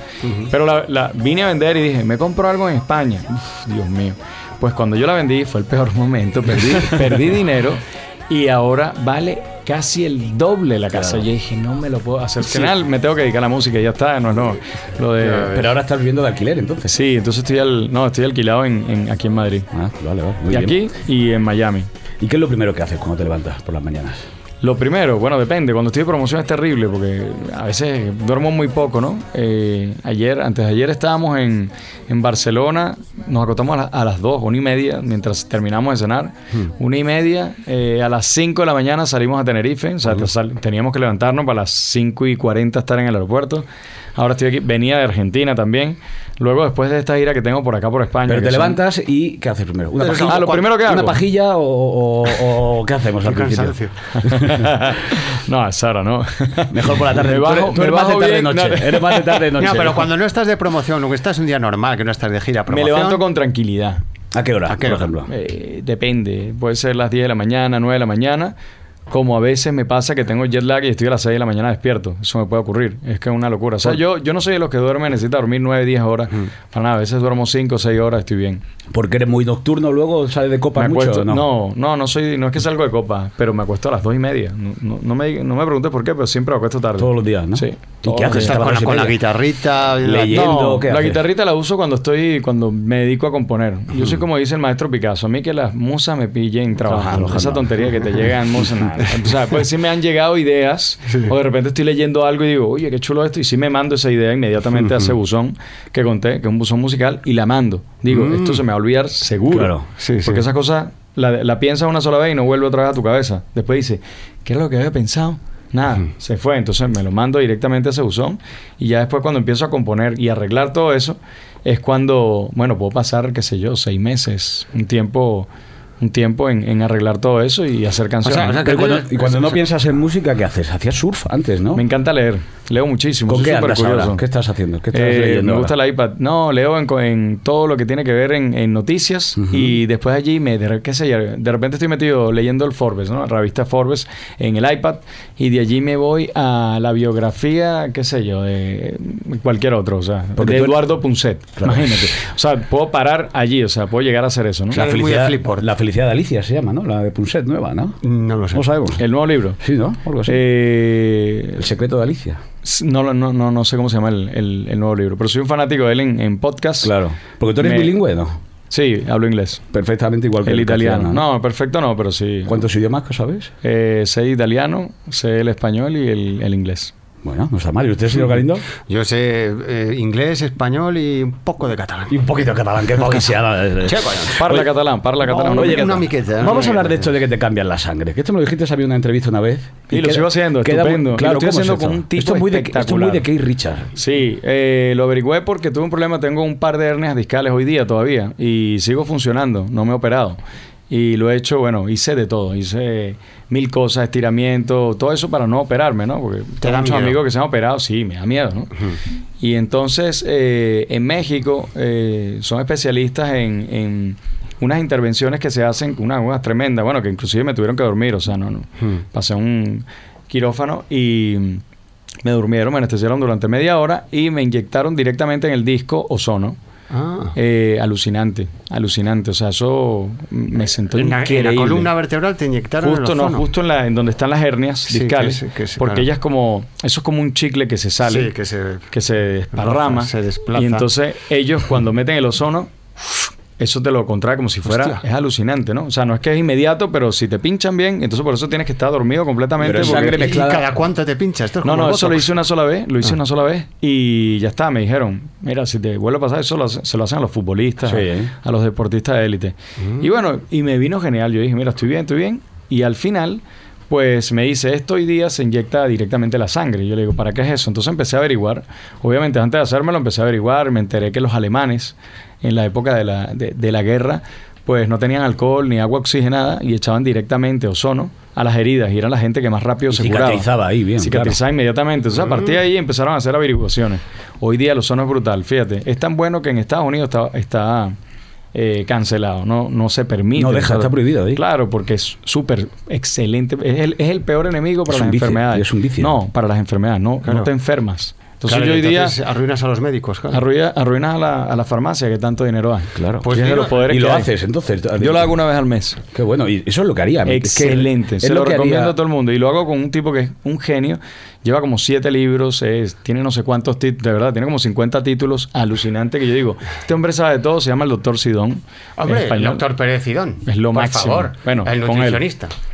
S3: Pero la, la- vine a vender y dije, me compro algo en España. Uf, Dios mío. Pues cuando yo la vendí fue el peor momento. Perdí, perdí dinero y ahora vale casi el doble la casa. Yo dije, no me lo puedo hacer. Al final me tengo que dedicar a la música y ya está. No, no. Lo de...
S1: Pero ahora estás viviendo de alquiler, entonces.
S3: Sí, entonces estoy, al, no, estoy alquilado en, en- aquí en Madrid.
S1: Ah, vale, vale. Muy
S3: y
S1: bien.
S3: aquí y en Miami.
S1: ¿Y qué es lo primero que haces cuando te levantas por las mañanas?
S3: Lo primero, bueno, depende. Cuando estoy de promoción es terrible porque a veces duermo muy poco, ¿no? Eh, ayer, antes de ayer estábamos en, en Barcelona, nos acostamos a, la- a las 2, una y media, mientras terminamos de cenar. Una y media, eh, a las 5 de la mañana salimos a Tenerife, o sea, teníamos que levantarnos para las 5 y 40 estar en el aeropuerto. Ahora estoy aquí, venía de Argentina también. Luego, después de esta gira que tengo por acá, por España.
S1: Pero te
S3: son-
S1: levantas y ¿qué haces primero? ¿Una pajilla?
S3: Ah, lo primero que
S1: ¿Una
S3: hago.
S1: pajilla o, o- o qué hacemos al principio?
S2: cansancio.
S3: no, es ahora, ¿no?
S1: Mejor por la tarde.
S3: Me
S1: Tú
S3: bajo-
S1: eres- tú
S3: me
S1: eres más de
S3: bajo
S1: tarde
S3: bien,
S1: noche.
S3: no.
S1: Eres más de tarde noche.
S2: No, pero cuando no estás de promoción, o que estás un día normal, que no estás de gira,
S3: Me
S2: promoción,
S3: levanto con tranquilidad.
S1: ¿A qué hora,
S2: ¿A qué
S1: por
S2: hora?
S1: ejemplo?
S3: Eh, depende, puede ser las 10 de la mañana, 9 de la mañana, como a veces me pasa que tengo jet lag y estoy a las 6 de la mañana despierto. Eso me puede ocurrir, es que es una locura. O sea, yo, yo no soy de los que duerme, necesita dormir 9, 10 horas. Para nada, a veces duermo 5 o 6 horas, estoy bien.
S1: Porque eres muy nocturno, luego sales de copas
S3: Me
S1: mucho.
S3: acuesto,
S1: ¿o no?
S3: no, no, no soy, no es que salgo de copa, pero me acuesto a las 2 y media. No, no, no me, no me preguntes por qué, pero siempre me acuesto tarde.
S1: Todos los días, ¿no?
S3: Sí.
S1: ¿Y qué haces?
S2: con, la, con guitarrita,
S1: Leyendo.
S3: No,
S1: ¿qué
S3: la
S1: haces?
S3: guitarrita la uso cuando estoy, cuando me dedico a componer. Yo soy como dice el maestro Picasso, a mí que las musas me pillen trabajando.
S1: Trabajando.
S3: Esa tontería que te llegan musas. nada. O sea, pues sí me han llegado ideas, o de repente estoy leyendo algo y digo, oye, qué chulo esto, y sí me mando esa idea inmediatamente a ese buzón que conté, que es un buzón musical, y la mando. Digo, esto se me va a olvidar seguro.
S1: Claro.
S2: Sí, sí.
S3: Porque esa cosa la, la piensas una sola vez y no vuelve otra vez a tu cabeza. Después dice, ¿qué era lo que había pensado? Nada, se fue. Entonces me lo mando directamente a ese buzón y ya después cuando empiezo a componer y arreglar todo eso, es cuando, bueno, puedo pasar, qué sé yo, seis meses, un tiempo, un tiempo en, en arreglar todo eso y hacer canciones.
S2: o sea, que
S1: cuando- y cuando no piensas en música, ¿qué haces? Hacías surf antes, ¿no?
S3: Me encanta leer, leo muchísimo.
S1: ¿Con qué
S3: súper
S1: andas ahora?
S3: curioso.
S1: ¿Qué estás haciendo? ¿Qué estás
S3: Eh,
S1: leyendo
S3: me gusta
S1: ahora?
S3: el iPad. No, leo en, todo lo que tiene que ver en, en noticias y después allí me, de, qué sé yo, de repente estoy metido leyendo el Forbes, ¿no? La revista Forbes en el iPad y de allí me voy a la biografía, qué sé yo, de cualquier otro, o sea,
S1: Porque
S3: de Eduardo Punset, imagínate. O sea, puedo parar allí, o sea, puedo llegar a hacer eso, ¿no?
S1: La
S2: Eres
S1: felicidad, la felicidad de Alicia se llama, ¿no? La de Punset nueva, ¿no?
S2: No lo sé.
S1: No sabemos.
S3: El nuevo libro.
S1: Sí, ¿no? Algo así.
S3: Eh,
S1: El secreto de Alicia.
S3: no, no, no, no sé cómo se llama el, el- el nuevo libro, pero soy un fanático de él en, en podcast.
S1: Claro. Porque tú eres
S3: Me-
S1: bilingüe, ¿no?
S3: Sí, hablo inglés.
S1: Perfectamente igual que
S3: El italiano.
S1: castellano,
S3: No, perfecto no, pero sí.
S1: ¿Cuántos idiomas que sabes?
S3: Eh, sé italiano, sé el español y el, el inglés.
S1: Bueno, no está mal. ¿Y usted, señor Galindo?
S2: Yo sé eh, inglés, español y un poco de catalán.
S1: Y un poquito de catalán, que es poquiciada.
S2: Che, coño.
S3: Parla catalán, parla catalán.
S2: oye,
S3: miqueta.
S2: una miqueta. una
S1: Vamos a hablar de esto de que te cambian la sangre. Que esto me lo dijiste a mí en una entrevista una vez.
S3: Y lo
S1: queda-
S3: sigo haciendo,
S1: queda
S3: estupendo. Y
S1: Claro,
S3: lo estoy
S1: ¿cómo es
S3: haciendo con un tipo
S1: esto es muy de, esto es muy de Keith Richard.
S3: Sí, eh, lo averigüé porque tuve un problema. Tengo un par de hernias discales hoy día todavía y sigo funcionando. No me he operado. Y lo he hecho, bueno, hice de todo. Hice mil cosas, estiramiento, todo eso para no operarme, ¿no? Porque tengo muchos
S2: miedo?
S3: amigos que se han operado, sí, me da miedo, ¿no? Y entonces, eh, en México, eh, son especialistas en, en unas intervenciones que se hacen, unas unas tremendas, bueno, que inclusive me tuvieron que dormir, o sea, no, no. Pasé un quirófano y me durmieron, me anestesiaron durante media hora y me inyectaron directamente en el disco ozono.
S2: Ah.
S3: Eh, alucinante, alucinante. O sea, eso me sentó
S2: En la, en
S3: increíble.
S2: la columna vertebral te inyectaron
S3: Justo, no, justo en, la, en donde están las hernias
S2: Sí,
S3: discales.
S2: que se- que se-
S3: porque
S2: claro.
S3: ellas como... Eso es como un chicle que se sale
S2: Sí, que se...
S3: que se desparrama
S2: se desplaza.
S3: y entonces ellos cuando meten el ozono eso te lo contrae como si fuera.
S2: Hostia.
S3: Es alucinante, ¿no? O sea, no es que es inmediato, pero si te pinchan bien, entonces por eso tienes que estar dormido completamente.
S1: Pero sangre
S2: ¿Y
S1: mezclada.
S2: cada cuánto te pinchas? Esto es
S3: No,
S2: como
S3: no, eso lo hice una sola vez, lo hice
S2: Ah.
S3: una sola vez y ya está, me dijeron, mira, si te vuelve a pasar eso, lo hace- se lo hacen a los futbolistas,
S1: Sí, ¿eh?
S3: a, los deportistas de élite.
S2: Mm.
S3: Y bueno, y me vino genial, yo dije, mira, estoy bien, estoy bien. Y al final, pues me dice, esto hoy día se inyecta directamente la sangre. Y yo le digo, ¿para qué es eso? Entonces empecé a averiguar, obviamente antes de hacérmelo empecé a averiguar, me enteré que los alemanes, en la época de la, de, de la guerra, pues no tenían alcohol ni agua oxigenada y echaban directamente ozono a las heridas y era la gente que más rápido
S1: Y
S3: se curaba.
S1: cicatrizaba ahí, bien,
S3: Cicatrizaba inmediatamente. Entonces, a partir de ahí empezaron a hacer averiguaciones. Hoy día el ozono es brutal. Fíjate, es tan bueno que en Estados Unidos está, está eh, cancelado. No, no se permite.
S1: No deja, está prohibido ahí.
S3: Claro, porque es súper excelente. Es el, es el peor enemigo para
S1: Es
S3: las
S1: vicio,
S3: enfermedades.
S1: es un vicio.
S3: No, para las enfermedades. No,
S2: Claro.
S3: no te enfermas. Entonces
S2: Claro,
S3: yo hoy día
S2: arruinas a los médicos, claro.
S3: arruina, arruinas a la, a la farmacia que tanto dinero hay.
S1: Claro.
S2: Pues
S3: Tienes
S2: mira,
S3: los poderes
S1: y lo
S3: hay.
S1: haces, entonces.
S3: Yo lo hago una vez al mes.
S1: Qué bueno, y eso es lo que haría.
S3: Excelente.
S1: es
S3: Se lo, recomiendo
S1: haría-
S3: a todo el mundo. Y lo hago con un tipo que es un genio. Lleva como siete libros, es- tiene no sé cuántos títulos, de verdad, tiene como 50 títulos. Alucinante que yo digo, este hombre sabe de todo, se llama el doctor Sidón.
S2: Hombre, el doctor Pérez Cidón.
S3: Es lo
S2: por
S3: máximo.
S2: favor.
S3: Bueno,
S2: el
S3: con él.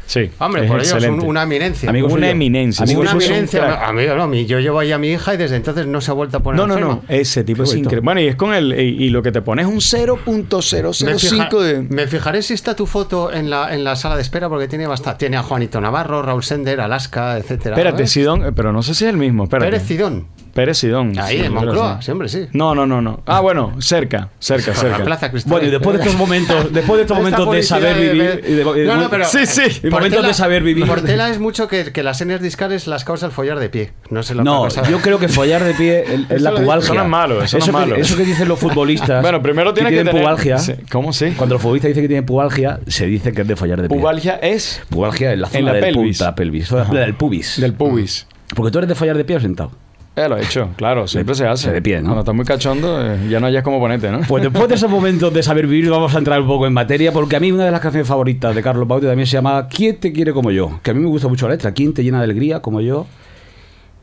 S3: Sí.
S2: Hombre,
S3: es
S2: por ello es un- una eminencia.
S1: Amigo
S3: una
S1: suyo.
S3: eminencia.
S1: Amigo
S2: una
S1: suyo es un
S2: eminencia. Amigo, no, mi- yo llevo ahí a mi hija y desde entonces no se ha vuelto a poner
S3: No, no,
S2: enferma.
S3: no. Ese tipo
S1: Qué
S3: es increíble. Bueno, y es con el. Y, y lo que te pones es un
S2: Me, fija-
S3: 0.005 de.
S2: me fijaré si está tu foto en la, en la sala de espera porque tiene bastante. Tiene a Juanito Navarro, Raúl Sender, Alaska, etcétera.
S3: Espérate. Sidón, eh, pero no sé si es el mismo. Espérate.
S2: Pérez Cidón.
S3: Pérez Sidón.
S2: Ahí,
S3: sí,
S2: en Moncloa,
S3: que
S2: siempre sí.
S3: No, no, no, no. Ah, bueno, cerca, cerca,
S2: Por la
S3: cerca.
S2: Plaza Cristóbal.
S1: Bueno, y después de estos momentos, después de estos momentos de saber vivir. de-
S2: No, no, pero-
S1: sí, sí. Y momentos de saber vivir.
S2: Portela es mucho que, que las hernias discales las causa el follar de pie. No sé la
S1: No, yo creo que follar de pie es, es la
S2: lo-
S1: pubalgia.
S3: eso no es malo, eso no es
S1: que-
S3: malo.
S1: Eso que dicen los futbolistas.
S3: Bueno, primero tienes que tener-
S1: pubalgia.
S3: Sí, ¿Cómo sí?
S1: Cuando los futbolistas dicen que tienen pubalgia, se dice que es de follar de pie.
S3: Pubalgia es
S1: Pubalgia en la zona
S3: En la
S1: del
S3: pelvis.
S1: punta pelvis. zona del pubis.
S3: del pubis.
S1: Porque tú eres de follar de pie o sentado.
S3: Ya lo he hecho, claro, siempre se hace.
S1: de pie, ¿no?
S3: Cuando estás muy cachondo, eh, ya no hayas cómo ponerte, ¿no?
S1: Pues después de esos momentos de saber vivir, vamos a entrar un poco en materia, porque a mí una de las canciones favoritas de Carlos Baute también se llama ¿Quién te quiere como yo? Que a mí me gusta mucho la letra. ¿Quién te llena de alegría como yo?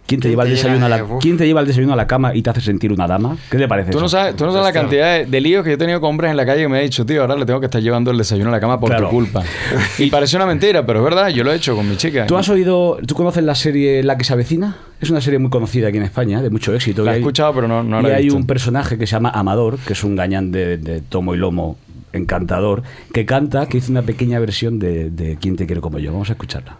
S1: ¿Quién te,
S2: ¿Quién
S1: lleva el desayuno a la. ¿Quién te lleva el desayuno a la cama y te hace sentir una dama? ¿Qué te parece
S3: Tú no
S1: eso?
S3: sabes, tú no sabes la cantidad de, de líos que yo he tenido con hombres en la calle que me ha dicho, tío, ahora le tengo que estar llevando el desayuno a la cama por
S1: Claro.
S3: tu culpa. Y parece una mentira, pero es verdad, yo lo he hecho con mi chica.
S1: ¿Tú has oído, tú conoces la serie La que se avecina? Es una serie muy conocida aquí en España, de mucho éxito.
S3: La
S1: Y
S3: he
S1: hay-
S3: escuchado, pero no, no
S1: y
S3: la he
S1: hay
S3: visto.
S1: un personaje que se llama Amador, que es un gañán de, de tomo y lomo encantador, que canta, que hizo una pequeña versión de, de ¿Quién te quiere como yo? Vamos a escucharla.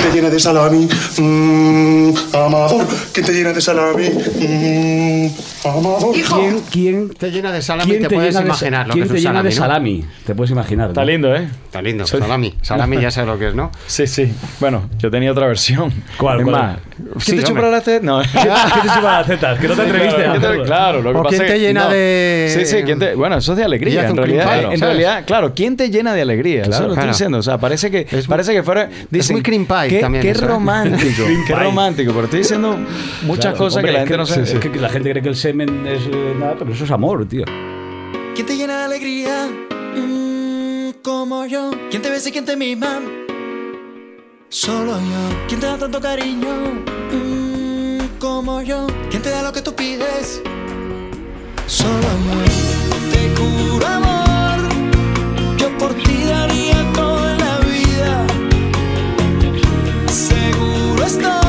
S8: ¿Quién te llena de salami? Mm, amador. ¿Quién te llena de salami? Mm, amador.
S1: ¿Quién, quién,
S2: Te llena de salami,
S1: quién
S2: te,
S1: te
S2: puedes imaginar lo
S1: quién
S2: que es
S1: te
S2: un
S1: llena
S2: salami,
S1: de
S2: ¿no?
S1: salami? Te puedes imaginar.
S3: Está
S1: ¿no?
S3: lindo, ¿eh?
S2: Está lindo,
S3: Soy-
S2: salami. Salami ya sé lo que es, ¿no?
S3: Sí, sí. Bueno, yo tenía otra versión.
S1: ¿Cuál,
S3: Es
S1: cuál?
S3: más,
S2: Sí,
S3: ¿quién te chupa
S2: hombre.
S3: la teta? No.
S1: ¿Quién te chupa las tetas? Que no te
S3: Sí,
S1: atreviste
S3: claro, ¿quién te-. Claro, lo que
S2: O
S3: pasa
S2: quién
S3: es
S2: te
S3: que-
S2: llena
S3: no.
S2: de-
S3: Sí, sí, ¿quién te- bueno, eso es de alegría. En realidad,
S2: pie,
S3: en
S2: ¿sabes?
S3: realidad, claro, ¿quién te llena de alegría?
S2: Claro,
S3: lo estoy
S2: claro.
S3: diciendo. O sea, parece que,
S2: Es-
S3: parece que fuera. Dicen,
S2: muy cream pie
S3: qué,
S2: también
S3: Qué
S2: eso, ¿eh?
S3: romántico. Qué romántico. Pero estoy diciendo muchas
S1: Claro,
S3: cosas
S1: hombre,
S3: que la gente no sabe.
S1: Es que la gente cree que el semen es eh, nada, pero eso es amor, tío.
S5: ¿Quién te llena de alegría? Mm, como yo. ¿Quién te besa y quién te mima? Solo yo. ¿Quién te da tanto cariño? Mm, como yo. ¿Quién te da lo que tú pides? Solo yo. Te juro amor. Yo por ti Seguro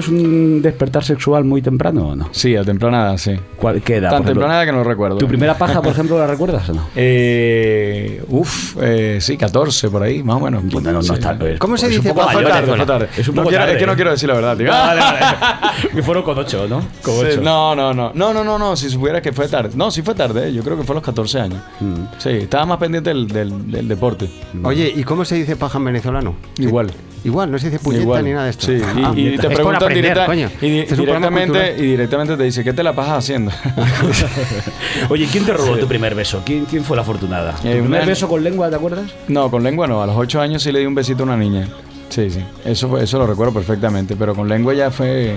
S1: tuviste un despertar sexual muy temprano o no?
S3: Sí, a temprana edad, sí.
S1: ¿Cuál, ¿Qué edad?
S3: Tan temprana edad que no lo recuerdo.
S1: ¿Tu primera paja, por ejemplo, la recuerdas o no?
S3: Eh, uf, eh, sí, 14 por ahí, más o menos.
S1: Bueno, no, no
S3: Sí.
S1: está-
S2: ¿Cómo se
S1: es un
S2: dice?
S1: poco
S2: Fue
S1: mayor,
S2: tarde.
S1: Es un
S3: No
S1: poco
S3: quiero-
S1: tarde.
S3: es que no quiero decir la verdad, tío.
S1: Vale, vale. que fueron con 8, ¿no? Con
S3: Sí,
S1: 8.
S3: no, no, no. No, no, no, no. Si supieras que fue tarde. No, sí fue tarde. eh. Yo creo que fue a los 14 años.
S1: Mm.
S3: Sí, estaba más pendiente del, del, del deporte.
S2: Oye, ¿y cómo se dice paja en venezolano?
S3: Igual.
S2: Igual, no se dice puñeta
S3: Igual.
S2: ni nada de esto.
S3: Sí, y,
S2: Ah,
S3: y te
S2: es
S3: preguntan directa- y di-
S2: Este es
S3: directamente, y directamente te dice, ¿qué te la pasas haciendo?
S1: Oye, ¿quién te robó tu primer beso? ¿Quién, quién fue la afortunada? ¿Tu
S3: Eh,
S1: primer
S3: una-
S1: beso con lengua, te acuerdas?
S3: no, con lengua no. A los 8 años sí le di un besito a una niña. Sí, sí. Eso, fue, eso lo recuerdo perfectamente. Pero con lengua ya fue,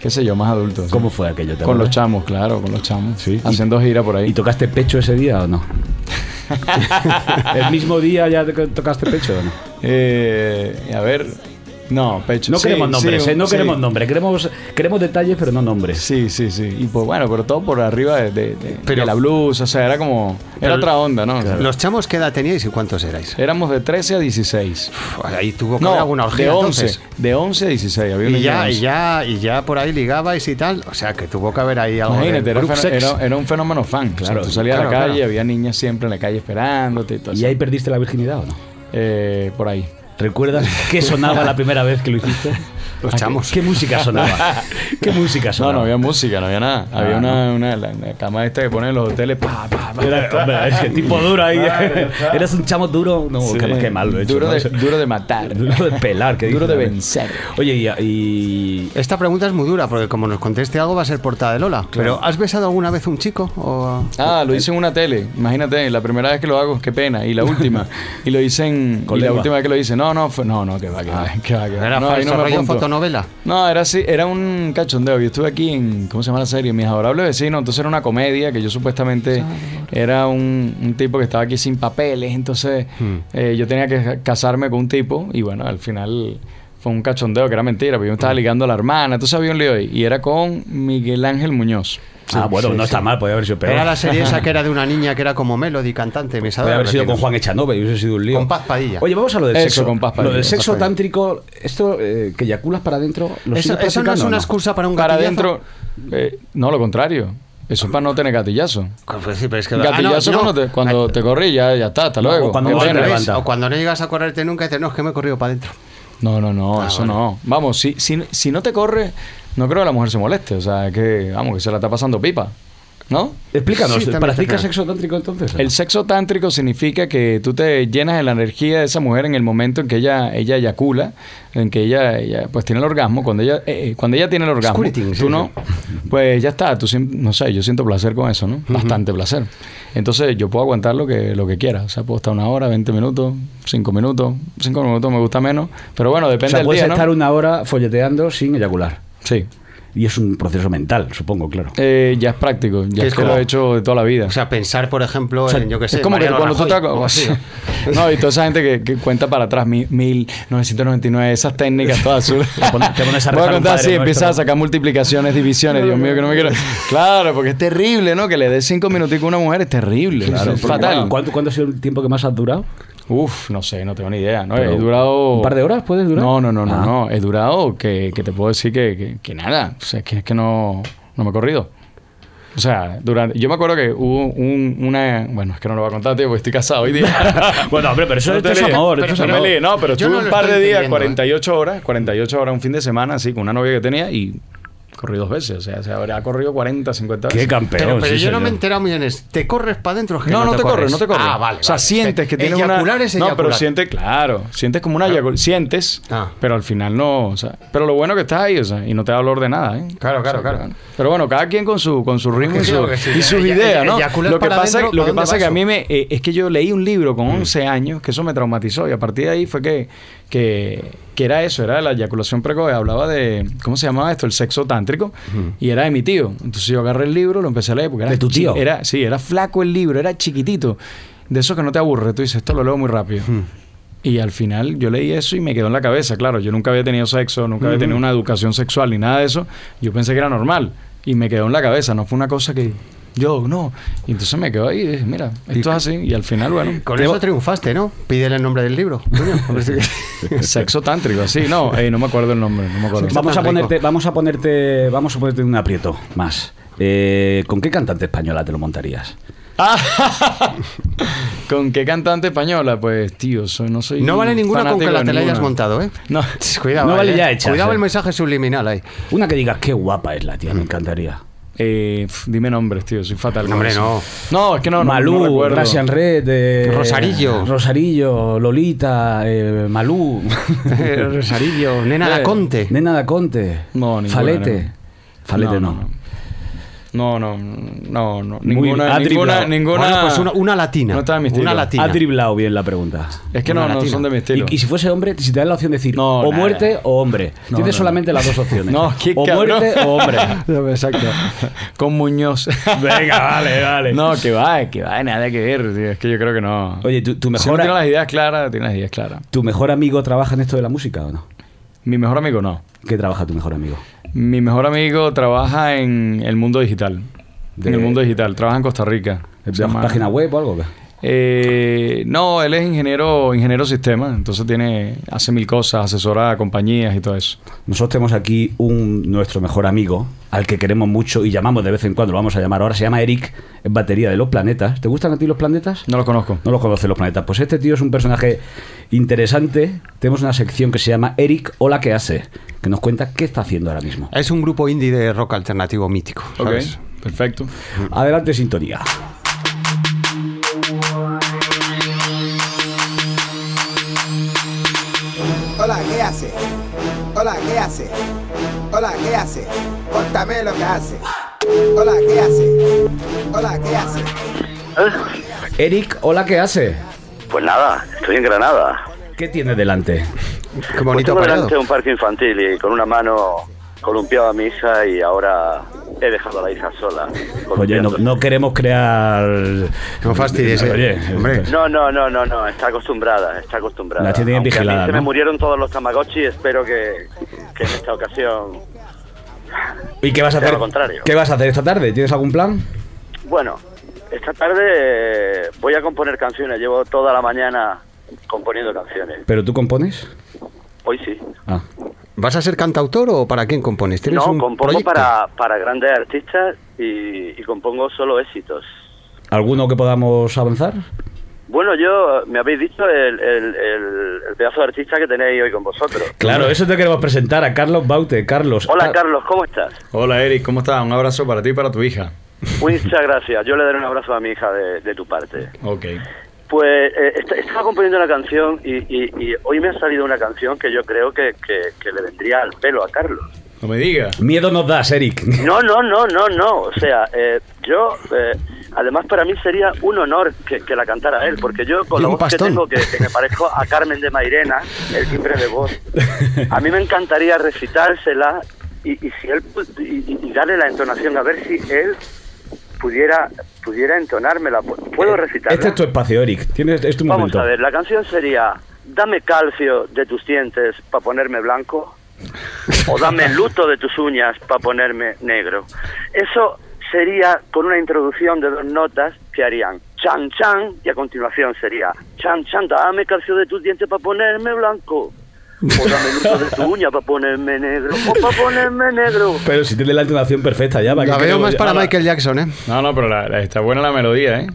S3: qué sé yo, más adulto. sí.
S1: ¿Cómo fue aquello? ¿Te
S3: Con los chamos, claro, con los chamos.
S1: Sí.
S3: Haciendo gira por ahí.
S1: ¿Y tocaste pecho ese día o no? ¿El mismo día ya te- tocaste pecho no?
S3: Eh, a ver. No, pecho.
S1: No
S3: Sí,
S1: queremos nombres,
S3: sí,
S1: ¿eh? No
S3: sí.
S1: queremos nombres. Queremos, queremos detalles, pero no nombres.
S3: Sí, sí, sí. Y pues bueno, pero todo por arriba de, de- de-
S2: Pero-
S3: de la blues. O sea, era como. Era otra onda, ¿no? O sea,
S2: ¿Los chamos qué edad teníais y cuántos erais?
S3: Éramos de 13 a 16.
S2: Uf, ahí tuvo que
S3: No,
S2: haber alguna orgía
S3: de 11.
S2: entonces.
S3: De 11 a 16. Había
S2: Y ya, y
S3: 11.
S2: ya, y ya por ahí ligabais y tal. O sea, que tuvo que haber ahí algo.
S3: Imagínate, era, era- era un fenómeno fan. Claro,
S1: Claro,
S3: tú salías a la
S2: claro,
S3: calle,
S2: claro.
S3: había niñas siempre en la calle esperándote y todo
S1: ¿Y
S3: eso.
S1: ahí perdiste la virginidad o no?
S3: Eh, por ahí.
S1: ¿Recuerdas qué sonaba la primera vez que lo hiciste?
S2: Los chamos.
S1: ¿Qué música sonaba? ¿Qué música
S3: No,
S1: sonaba?
S3: no había música, no había nada.
S1: Ah,
S3: había
S1: no.
S3: una, una la, la cama esta que ponen en los hoteles. Pa, pa, pa,
S1: Era, hombre, es que tipo duro ahí.
S3: Vale, está.
S1: Eras un chamo duro. No,
S3: Sí.
S1: qué, qué mal lo he hecho.
S3: Duro
S1: ¿no?
S3: de, duro de matar.
S1: Duro de pelar. que
S3: Duro de vencer.
S1: Oye, y, y-
S2: Esta pregunta es muy dura porque como nos conteste algo va a ser portada de Lola. Pero ¿has besado alguna vez un chico? O...
S3: Ah, lo hice en una tele. Imagínate, la primera vez que lo hago, qué pena. Y la última. y lo hice en.
S1: Con
S3: y la última vez que lo hice. No, no, fue, no, no, que va, que va, que va, que va.
S2: ¿Era
S3: no, ahí
S2: falso
S3: no me.
S2: Fotonovela?
S3: No, era así, era un cachondeo. Yo estuve aquí en, ¿cómo se llama la serie? Mis adorables vecinos. Entonces era una comedia que yo supuestamente era un, un tipo que estaba aquí sin papeles. Entonces eh, yo tenía que casarme con un tipo y bueno, al final fue un cachondeo que era mentira, porque yo me estaba ligando a la hermana. Entonces había un lío ahí y era con Miguel Ángel Muñoz.
S1: ah, bueno, no está mal, podía haber sido peor.
S2: Era la serie esa que era de una niña que era como Melody, cantante. Mis
S1: Podría haber sido con. Juan Echanove y hubiese sido un lío.
S2: Con Paz Padilla.
S1: Oye, vamos a lo del
S3: Eso,
S1: sexo.
S3: con Paz Padilla,
S1: lo del
S3: Paz
S1: sexo
S3: Padilla.
S1: tántrico, esto eh, que eyaculas para adentro, ¿lo
S2: Eso,
S1: sigues
S2: eso no es
S1: o
S2: una excusa para un
S3: Para
S2: gatillazo?
S3: adentro, eh, no, lo contrario. Eso es para no tener gatillazo.
S2: Pues sí, pero es que-
S3: Un
S2: Ah, no,
S3: gatillazo
S2: no.
S3: cuando te, cuando te corrí, ya, ya está, hasta luego.
S1: o cuando
S3: Qué
S1: no se
S3: pena.
S1: levanta.
S2: O cuando no llegas a correrte nunca y dices, no, es que me he corrido para adentro.
S3: No, no, no,
S2: Ah,
S3: eso
S2: vale.
S3: no. Vamos, si, si, si no te corre, no creo que la mujer se moleste. O sea, que, vamos, que se la está pasando pipa. ¿No?
S1: Explícanos,
S2: Sí,
S1: ¿practicas sexo tántrico entonces?
S3: El sexo tántrico significa que tú te llenas de la energía de esa mujer en el momento en que ella, ella eyacula, en que ella, ella, pues tiene el orgasmo. Cuando ella, eh, eh, cuando ella tiene el orgasmo,
S2: Squirting, sí,
S3: tú no, pues ya está. Tú no sé, yo siento placer con eso, ¿no? Bastante placer. Entonces yo puedo aguantar lo que, lo que quiera. O sea, puedo estar una hora, 20 minutos, 5 minutos. 5 minutos me gusta menos. Pero bueno,
S1: o
S3: depende
S1: sea,
S3: del
S1: puedes
S3: día, ¿no?
S1: estar una hora folleteando sin eyacular.
S3: Sí.
S1: Y es un proceso mental, supongo, claro.
S3: Eh, ya es práctico. Ya es que lo he hecho de toda la vida.
S2: O sea, pensar, por ejemplo,
S3: O sea,
S2: en, yo qué sé,
S3: es como que cuando tú
S2: Rajoy,
S3: te
S2: o así, ¿no?
S3: No, y toda esa gente que, que cuenta para atrás, mil- 1999, esas técnicas todas azules.
S1: te pones a
S3: Voy a contar así, empiezas a sacar multiplicaciones, divisiones, Dios mío, que no me quiero. Claro, porque es terrible, ¿no? Que le des cinco minuticos a una mujer es terrible.
S1: Claro,
S3: es fatal.
S1: ¿Cuánto, ¿Cuánto ha sido el tiempo que más has durado?
S3: Uf, no sé, no tengo ni idea. ¿no?
S1: Pero,
S3: He durado.
S1: ¿Un par de horas puedes durar?
S3: No, no, no, no,
S1: Ah.
S3: no. He durado que, que te puedo decir que, que, que nada. O sea, que es que no, no me he corrido. O sea, durante, yo me acuerdo que hubo un, una. Bueno, es que no lo voy a contar, tío, porque estoy casado hoy día.
S1: bueno, hombre, pero eso
S3: No
S1: es amor.
S3: Pero
S1: esto es
S3: no no, pero
S2: Yo
S3: estuve
S2: no
S3: un par de días,
S2: entendiendo, ¿eh?
S3: 48 horas, 48 horas, un fin de semana, así, con una novia que tenía y corrí dos veces. O sea, se habrá corrido 40, 50 veces.
S1: Qué campeón.
S2: Pero, pero
S1: sí,
S2: yo no me he enterado muy bien. es, ¿Te corres para adentro?
S3: No, no te corres, no te corres.
S2: Ah, vale.
S3: O sea,
S2: vale.
S3: sientes que tienes una.
S2: Es
S3: no, pero sientes, claro, sientes como una eyacul- Sientes,
S2: Ah.
S3: pero al final no. O sea, pero lo bueno que estás ahí, o sea, y no te da dolor de nada, ¿eh?
S2: Claro, claro,
S3: O sea,
S2: claro.
S3: Pero bueno, cada quien con su, con su ritmo y, su-
S2: sí,
S3: y sus ideas, ¿no? Lo que pasa, lo
S2: ¿pa'
S3: que pasa que a mí me. eh, es que yo leí un libro con 11 años que eso me traumatizó y a partir de ahí fue que. que que era eso, era la eyaculación precoz, hablaba de, ¿cómo se llamaba esto? El sexo tántrico, y era de mi tío. Entonces yo agarré el libro, lo empecé a leer, porque era
S1: ¿De tu tío?
S3: Era, sí, era flaco el libro, era chiquitito. De eso que no te aburre, tú dices, esto lo leo muy rápido. Y al final yo leí eso y me quedó en la cabeza. Claro, yo nunca había tenido sexo, nunca había tenido una educación sexual ni nada de eso. Yo pensé que era normal y me quedó en la cabeza. No fue una cosa que Yo, no. Y entonces me quedo ahí y dije, mira, esto es así. Y al final, bueno.
S2: Con eso triunfaste, ¿no? Pídele el nombre del libro.
S3: Sexo tántrico, así. No, eh, no me acuerdo el nombre. No me acuerdo.
S1: Vamos a ponerte, vamos a ponerte, vamos a ponerte un aprieto más. Eh, ¿Con qué cantante española te lo montarías?
S3: ¿Con qué cantante española? Pues, tío, soy, no soy.
S2: No vale ninguna con que la te la hayas montado, ¿eh?
S3: No.
S2: Cuidado,
S1: No vale
S2: eh.
S1: ya hechas,
S2: Cuidado el mensaje subliminal ahí.
S1: Una que digas qué guapa es la tía, me encantaría.
S3: Eh, pf, dime nombres, tío, soy fatal.
S2: Hombre,
S3: eso.
S2: no.
S3: No, es que no. no-
S1: Malú,
S3: no
S1: Red, eh,
S2: Rosarillo.
S1: Rosarillo, Lolita, eh, Malú,
S2: Rosarillo, Nena da
S3: Eh.
S2: Conte.
S1: Nena da Conte,
S3: No, ninguna,
S1: Falete,
S3: no.
S1: Falete no.
S3: No, no, no, no. Ninguna, ninguna,
S1: driblado.
S3: ninguna.
S2: Bueno, pues una, una latina.
S3: No está en mi estilo.
S2: Una latina.
S1: Ha driblado bien la pregunta.
S3: Es que
S2: Una
S3: no, no son de mi
S1: Y,
S3: estilo.
S1: y si fuese hombre, si te dan la opción de decir
S3: No,
S1: o
S3: nada.
S1: muerte o hombre,
S3: No,
S1: tienes
S3: no,
S1: solamente las dos opciones.
S3: No, qué
S1: o
S3: cabrón.
S1: muerte o hombre.
S2: Exacto.
S3: Con Muñoz.
S1: Venga, vale, vale.
S3: No, que va, que va, nada que ver. tío. Es que yo creo que no.
S1: Oye, tu, tu
S3: Si
S1: mejor,
S3: uno tiene las ideas claras, tiene las ideas claras.
S1: ¿tu mejor amigo trabaja en esto de la música o no?
S3: Mi mejor amigo no.
S1: ¿Qué trabaja tu mejor amigo?
S3: Mi mejor amigo trabaja en el mundo digital.
S1: De-
S3: En el mundo digital. Trabaja en Costa Rica. Se
S1: ¿De
S3: llama-
S1: página web o algo?
S3: Eh, no, él es ingeniero, ingeniero sistema, entonces tiene, hace mil cosas, asesora a compañías y todo eso.
S1: Nosotros tenemos aquí un nuestro mejor amigo, al que queremos mucho y llamamos de vez en cuando, lo vamos a llamar ahora, se llama Eric, es batería de los planetas. ¿Te gustan a ti los planetas?
S3: No lo conozco.
S1: No los conoces los planetas. Pues este tío es un personaje interesante. Tenemos una sección que se llama Eric Hola que hace, que nos cuenta qué está haciendo ahora mismo.
S2: Es un grupo indie de rock alternativo mítico.
S3: Perfecto.
S1: Adelante, sintonía.
S9: Hace? Hola, ¿qué hace? Hola, ¿qué hace? Contame lo que hace. Hola, ¿qué hace? Hola, ¿qué hace?
S1: Eric, hola, ¿qué hace?
S10: Pues nada, estoy en Granada.
S1: ¿Qué tiene delante?
S2: Qué
S10: Pues
S2: bonito
S10: tengo
S2: apareado.
S10: delante un parque infantil y con una mano columpiaba a mi hija y ahora he dejado a la hija sola.
S1: Oye, no, no queremos crear.
S2: No fastidies, eh.
S1: Oye,
S2: Hombre.
S10: No, no, no, no, no, está acostumbrada, está acostumbrada.
S1: La tiene
S10: Aunque a mí
S1: vigilada,
S10: se
S1: ¿no?
S10: me murieron todos los Tamagotchi, espero que, que en esta ocasión...
S1: ¿Y qué vas a hacer?
S10: lo contrario.
S1: ¿Qué vas a hacer esta tarde? ¿Tienes algún plan?
S10: Bueno, esta tarde eh, voy a componer canciones, llevo toda la mañana componiendo canciones.
S1: ¿Pero tú compones?
S10: Hoy sí.
S1: Ah.
S2: ¿Vas a ser cantautor o para quién compones? ¿Tienes
S10: No,
S2: un
S10: compongo
S2: proyecto?
S10: para, para grandes artistas y, y compongo solo éxitos.
S1: ¿Alguno que podamos avanzar?
S10: Bueno, yo, me habéis dicho el, el, el- el pedazo de artista que tenéis hoy con vosotros.
S1: Claro, eso te queremos presentar a Carlos Baute. Carlos.
S10: Hola,
S1: Car-
S10: Carlos, ¿cómo estás?
S3: Hola Eric, ¿cómo estás? Un abrazo para ti y para tu hija.
S10: Muchas gracias. Yo le daré un abrazo a mi hija de, de tu parte.
S3: Ok.
S10: Pues eh, est- estaba componiendo una canción y, y- y hoy me ha salido una canción que yo creo que, que- que le vendría al pelo a Carlos.
S3: No me digas.
S1: Miedo nos das, Eric.
S10: No, no, no, no, no. O sea, eh, yo, eh, además para mí sería un honor que, que la cantara él, porque yo con la voz que tengo, que, que me parezco a Carmen de Mairena, el timbre de voz, a mí me encantaría recitársela y, y si él y- y darle la entonación, a ver si él pudiera pudiera entonármela. ¿Pu- ¿Puedo recitarla?
S1: Este es tu espacio, Eric. Tienes, es tu
S10: Vamos
S1: momento.
S10: a ver, la canción sería Dame calcio de tus dientes para ponerme blanco o dame luto de tus uñas para ponerme negro. Eso sería con una introducción de dos notas que harían chan chan y a continuación sería chan chan, dame calcio de tus dientes para ponerme blanco. O dame luto de tu uña para ponerme negro. O para ponerme negro.
S1: Pero si tienes la entonación perfecta ya. ¿para
S2: La veo más para Michael Jackson, ¿eh?
S3: No, no, pero la- la- está buena la melodía, ¿eh?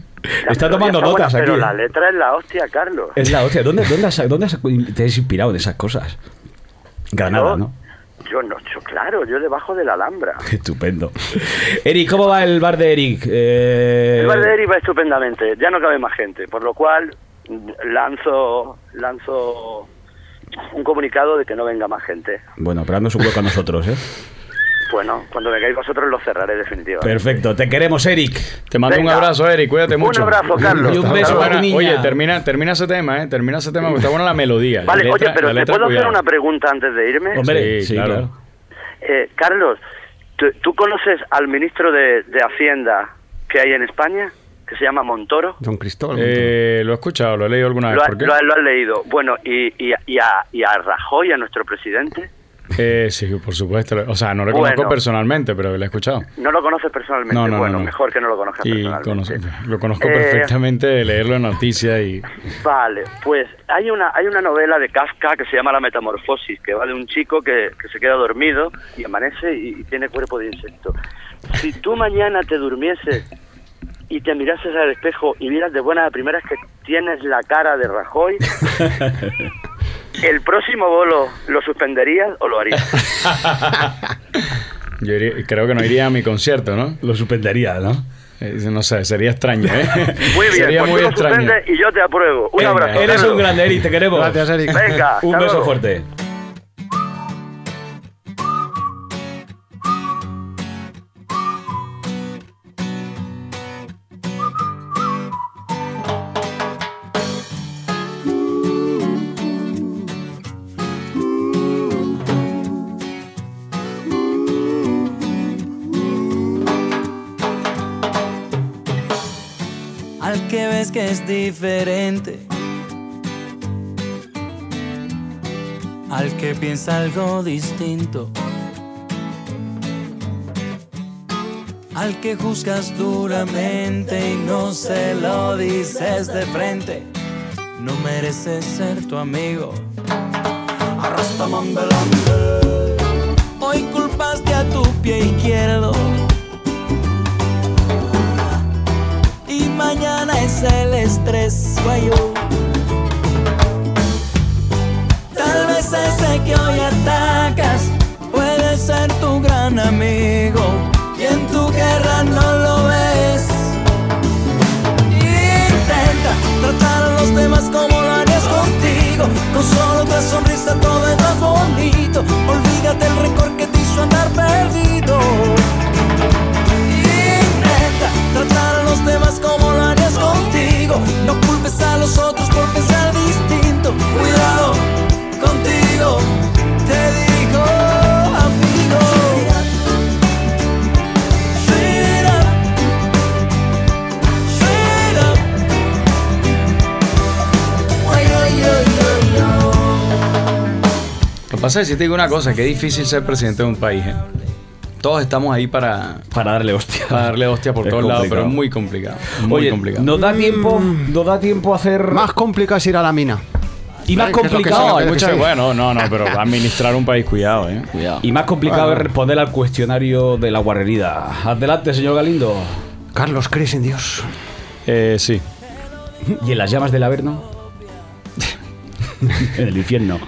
S1: Está tomando notas aquí.
S10: buena,
S1: ¿eh?
S10: Pero la letra es la hostia, Carlos.
S1: Es la hostia. ¿Dónde, dónde, has, dónde has- te has inspirado en esas cosas? Granada, ¿no?
S10: Yo no, yo, claro, yo debajo de la Alhambra.
S1: Estupendo. Eric, ¿cómo va el bar de Eric? Eh,
S10: El bar de Eri va estupendamente, ya no cabe más gente, por lo cual mm, lanzo lanzo un comunicado de que no venga más gente.
S1: Bueno, pero haznos un hueco a nosotros, ¿eh?
S10: Bueno, cuando vengáis vosotros lo cerraré definitivamente.
S1: Perfecto. Te queremos, Eric.
S3: Te mando
S10: Venga.
S3: un abrazo, Eric. Cuídate
S10: Un
S3: mucho.
S10: abrazo, Carlos.
S1: Y un beso para niña.
S3: Oye, termina, termina ese tema, ¿eh? Termina ese tema porque está buena la melodía.
S10: Vale,
S3: La letra-
S10: oye, pero
S3: la
S10: ¿te puedo hacer una pregunta antes de irme?
S1: Hombre,
S3: Sí,
S1: sí,
S3: claro.
S1: claro.
S10: Eh, Carlos, ¿tú, tú conoces al ministro de, de Hacienda que hay en España? Que se llama Montoro.
S2: Don Cristóbal.
S3: Eh, lo he escuchado, lo he leído alguna vez.
S10: Lo, lo ha- lo has leído. Bueno, y, y, y a, y a Rajoy, a nuestro presidente.
S3: Eh, sí, por supuesto. O sea, no lo conozco
S10: Bueno.
S3: personalmente, pero lo he escuchado.
S10: No lo conoces personalmente.
S3: No, no, no,
S10: bueno,
S3: no.
S10: mejor que no lo conozcas
S3: Y
S10: personalmente.
S3: conoce- lo conozco
S10: Eh,
S3: perfectamente de leerlo en noticias y...
S10: Vale, pues hay una hay una novela de Kafka que se llama La Metamorfosis, que va de un chico que, que se queda dormido y amanece y, y tiene cuerpo de insecto. Si tú mañana te durmieses y te mirases al espejo y miras de buenas a primeras que tienes la cara de Rajoy, ¿el próximo bolo lo suspenderías o lo harías?
S3: Yo iría- creo que no iría a mi concierto, ¿no?
S1: Lo suspendería, ¿no?
S3: Eh, no sé, sería extraño, ¿eh?
S10: Muy bien,
S3: sería
S10: pues
S3: muy
S10: tú lo
S3: extraño.
S10: suspendes y yo te apruebo. Un
S3: Venga,
S10: abrazo.
S1: Eres un grande, Eric, te queremos.
S2: Gracias, Eric.
S10: Venga,
S1: Un beso
S10: luego.
S1: fuerte.
S5: Diferente, al que piensa algo distinto, al que juzgas duramente y no se lo dices de frente, no mereces ser tu amigo. Arrastamambelande. Hoy culpaste a tu pie izquierdo. El estrés guayo. Tal vez ese que hoy atacas puede ser tu gran amigo y en tu guerra no lo ves. Intenta tratar a los demás como lo harías contigo, con solo otra sonrisa todo es más bonito. Olvídate el rencor que te hizo andar perdido. Intenta tratar a los demás como lo harías No culpes a los otros por pensar distinto. Cuidado contigo, te digo, amigo.
S3: Lo que pasa es que te digo una cosa, que es difícil ser presidente de un país, ¿eh? Todos estamos ahí para,
S1: Para darle hostia.
S3: para darle hostia por
S1: Es
S3: todos lados, pero es muy complicado. Muy
S1: Oye,
S3: complicado.
S1: ¿nos da tiempo, nos da tiempo a hacer
S2: Más complicado es ir a la mina.
S1: y más
S2: ¿Sabes qué es lo que
S1: complicado,
S3: hay muchas,
S2: sí.
S3: bueno, no, no, pero administrar un país, cuidado, eh. Cuidado.
S1: y más complicado es responder al cuestionario de la guarrería. Adelante, señor Galindo.
S2: Carlos, ¿crees en Dios?
S3: Eh, sí.
S1: ¿Y en las llamas del Averno? en el infierno.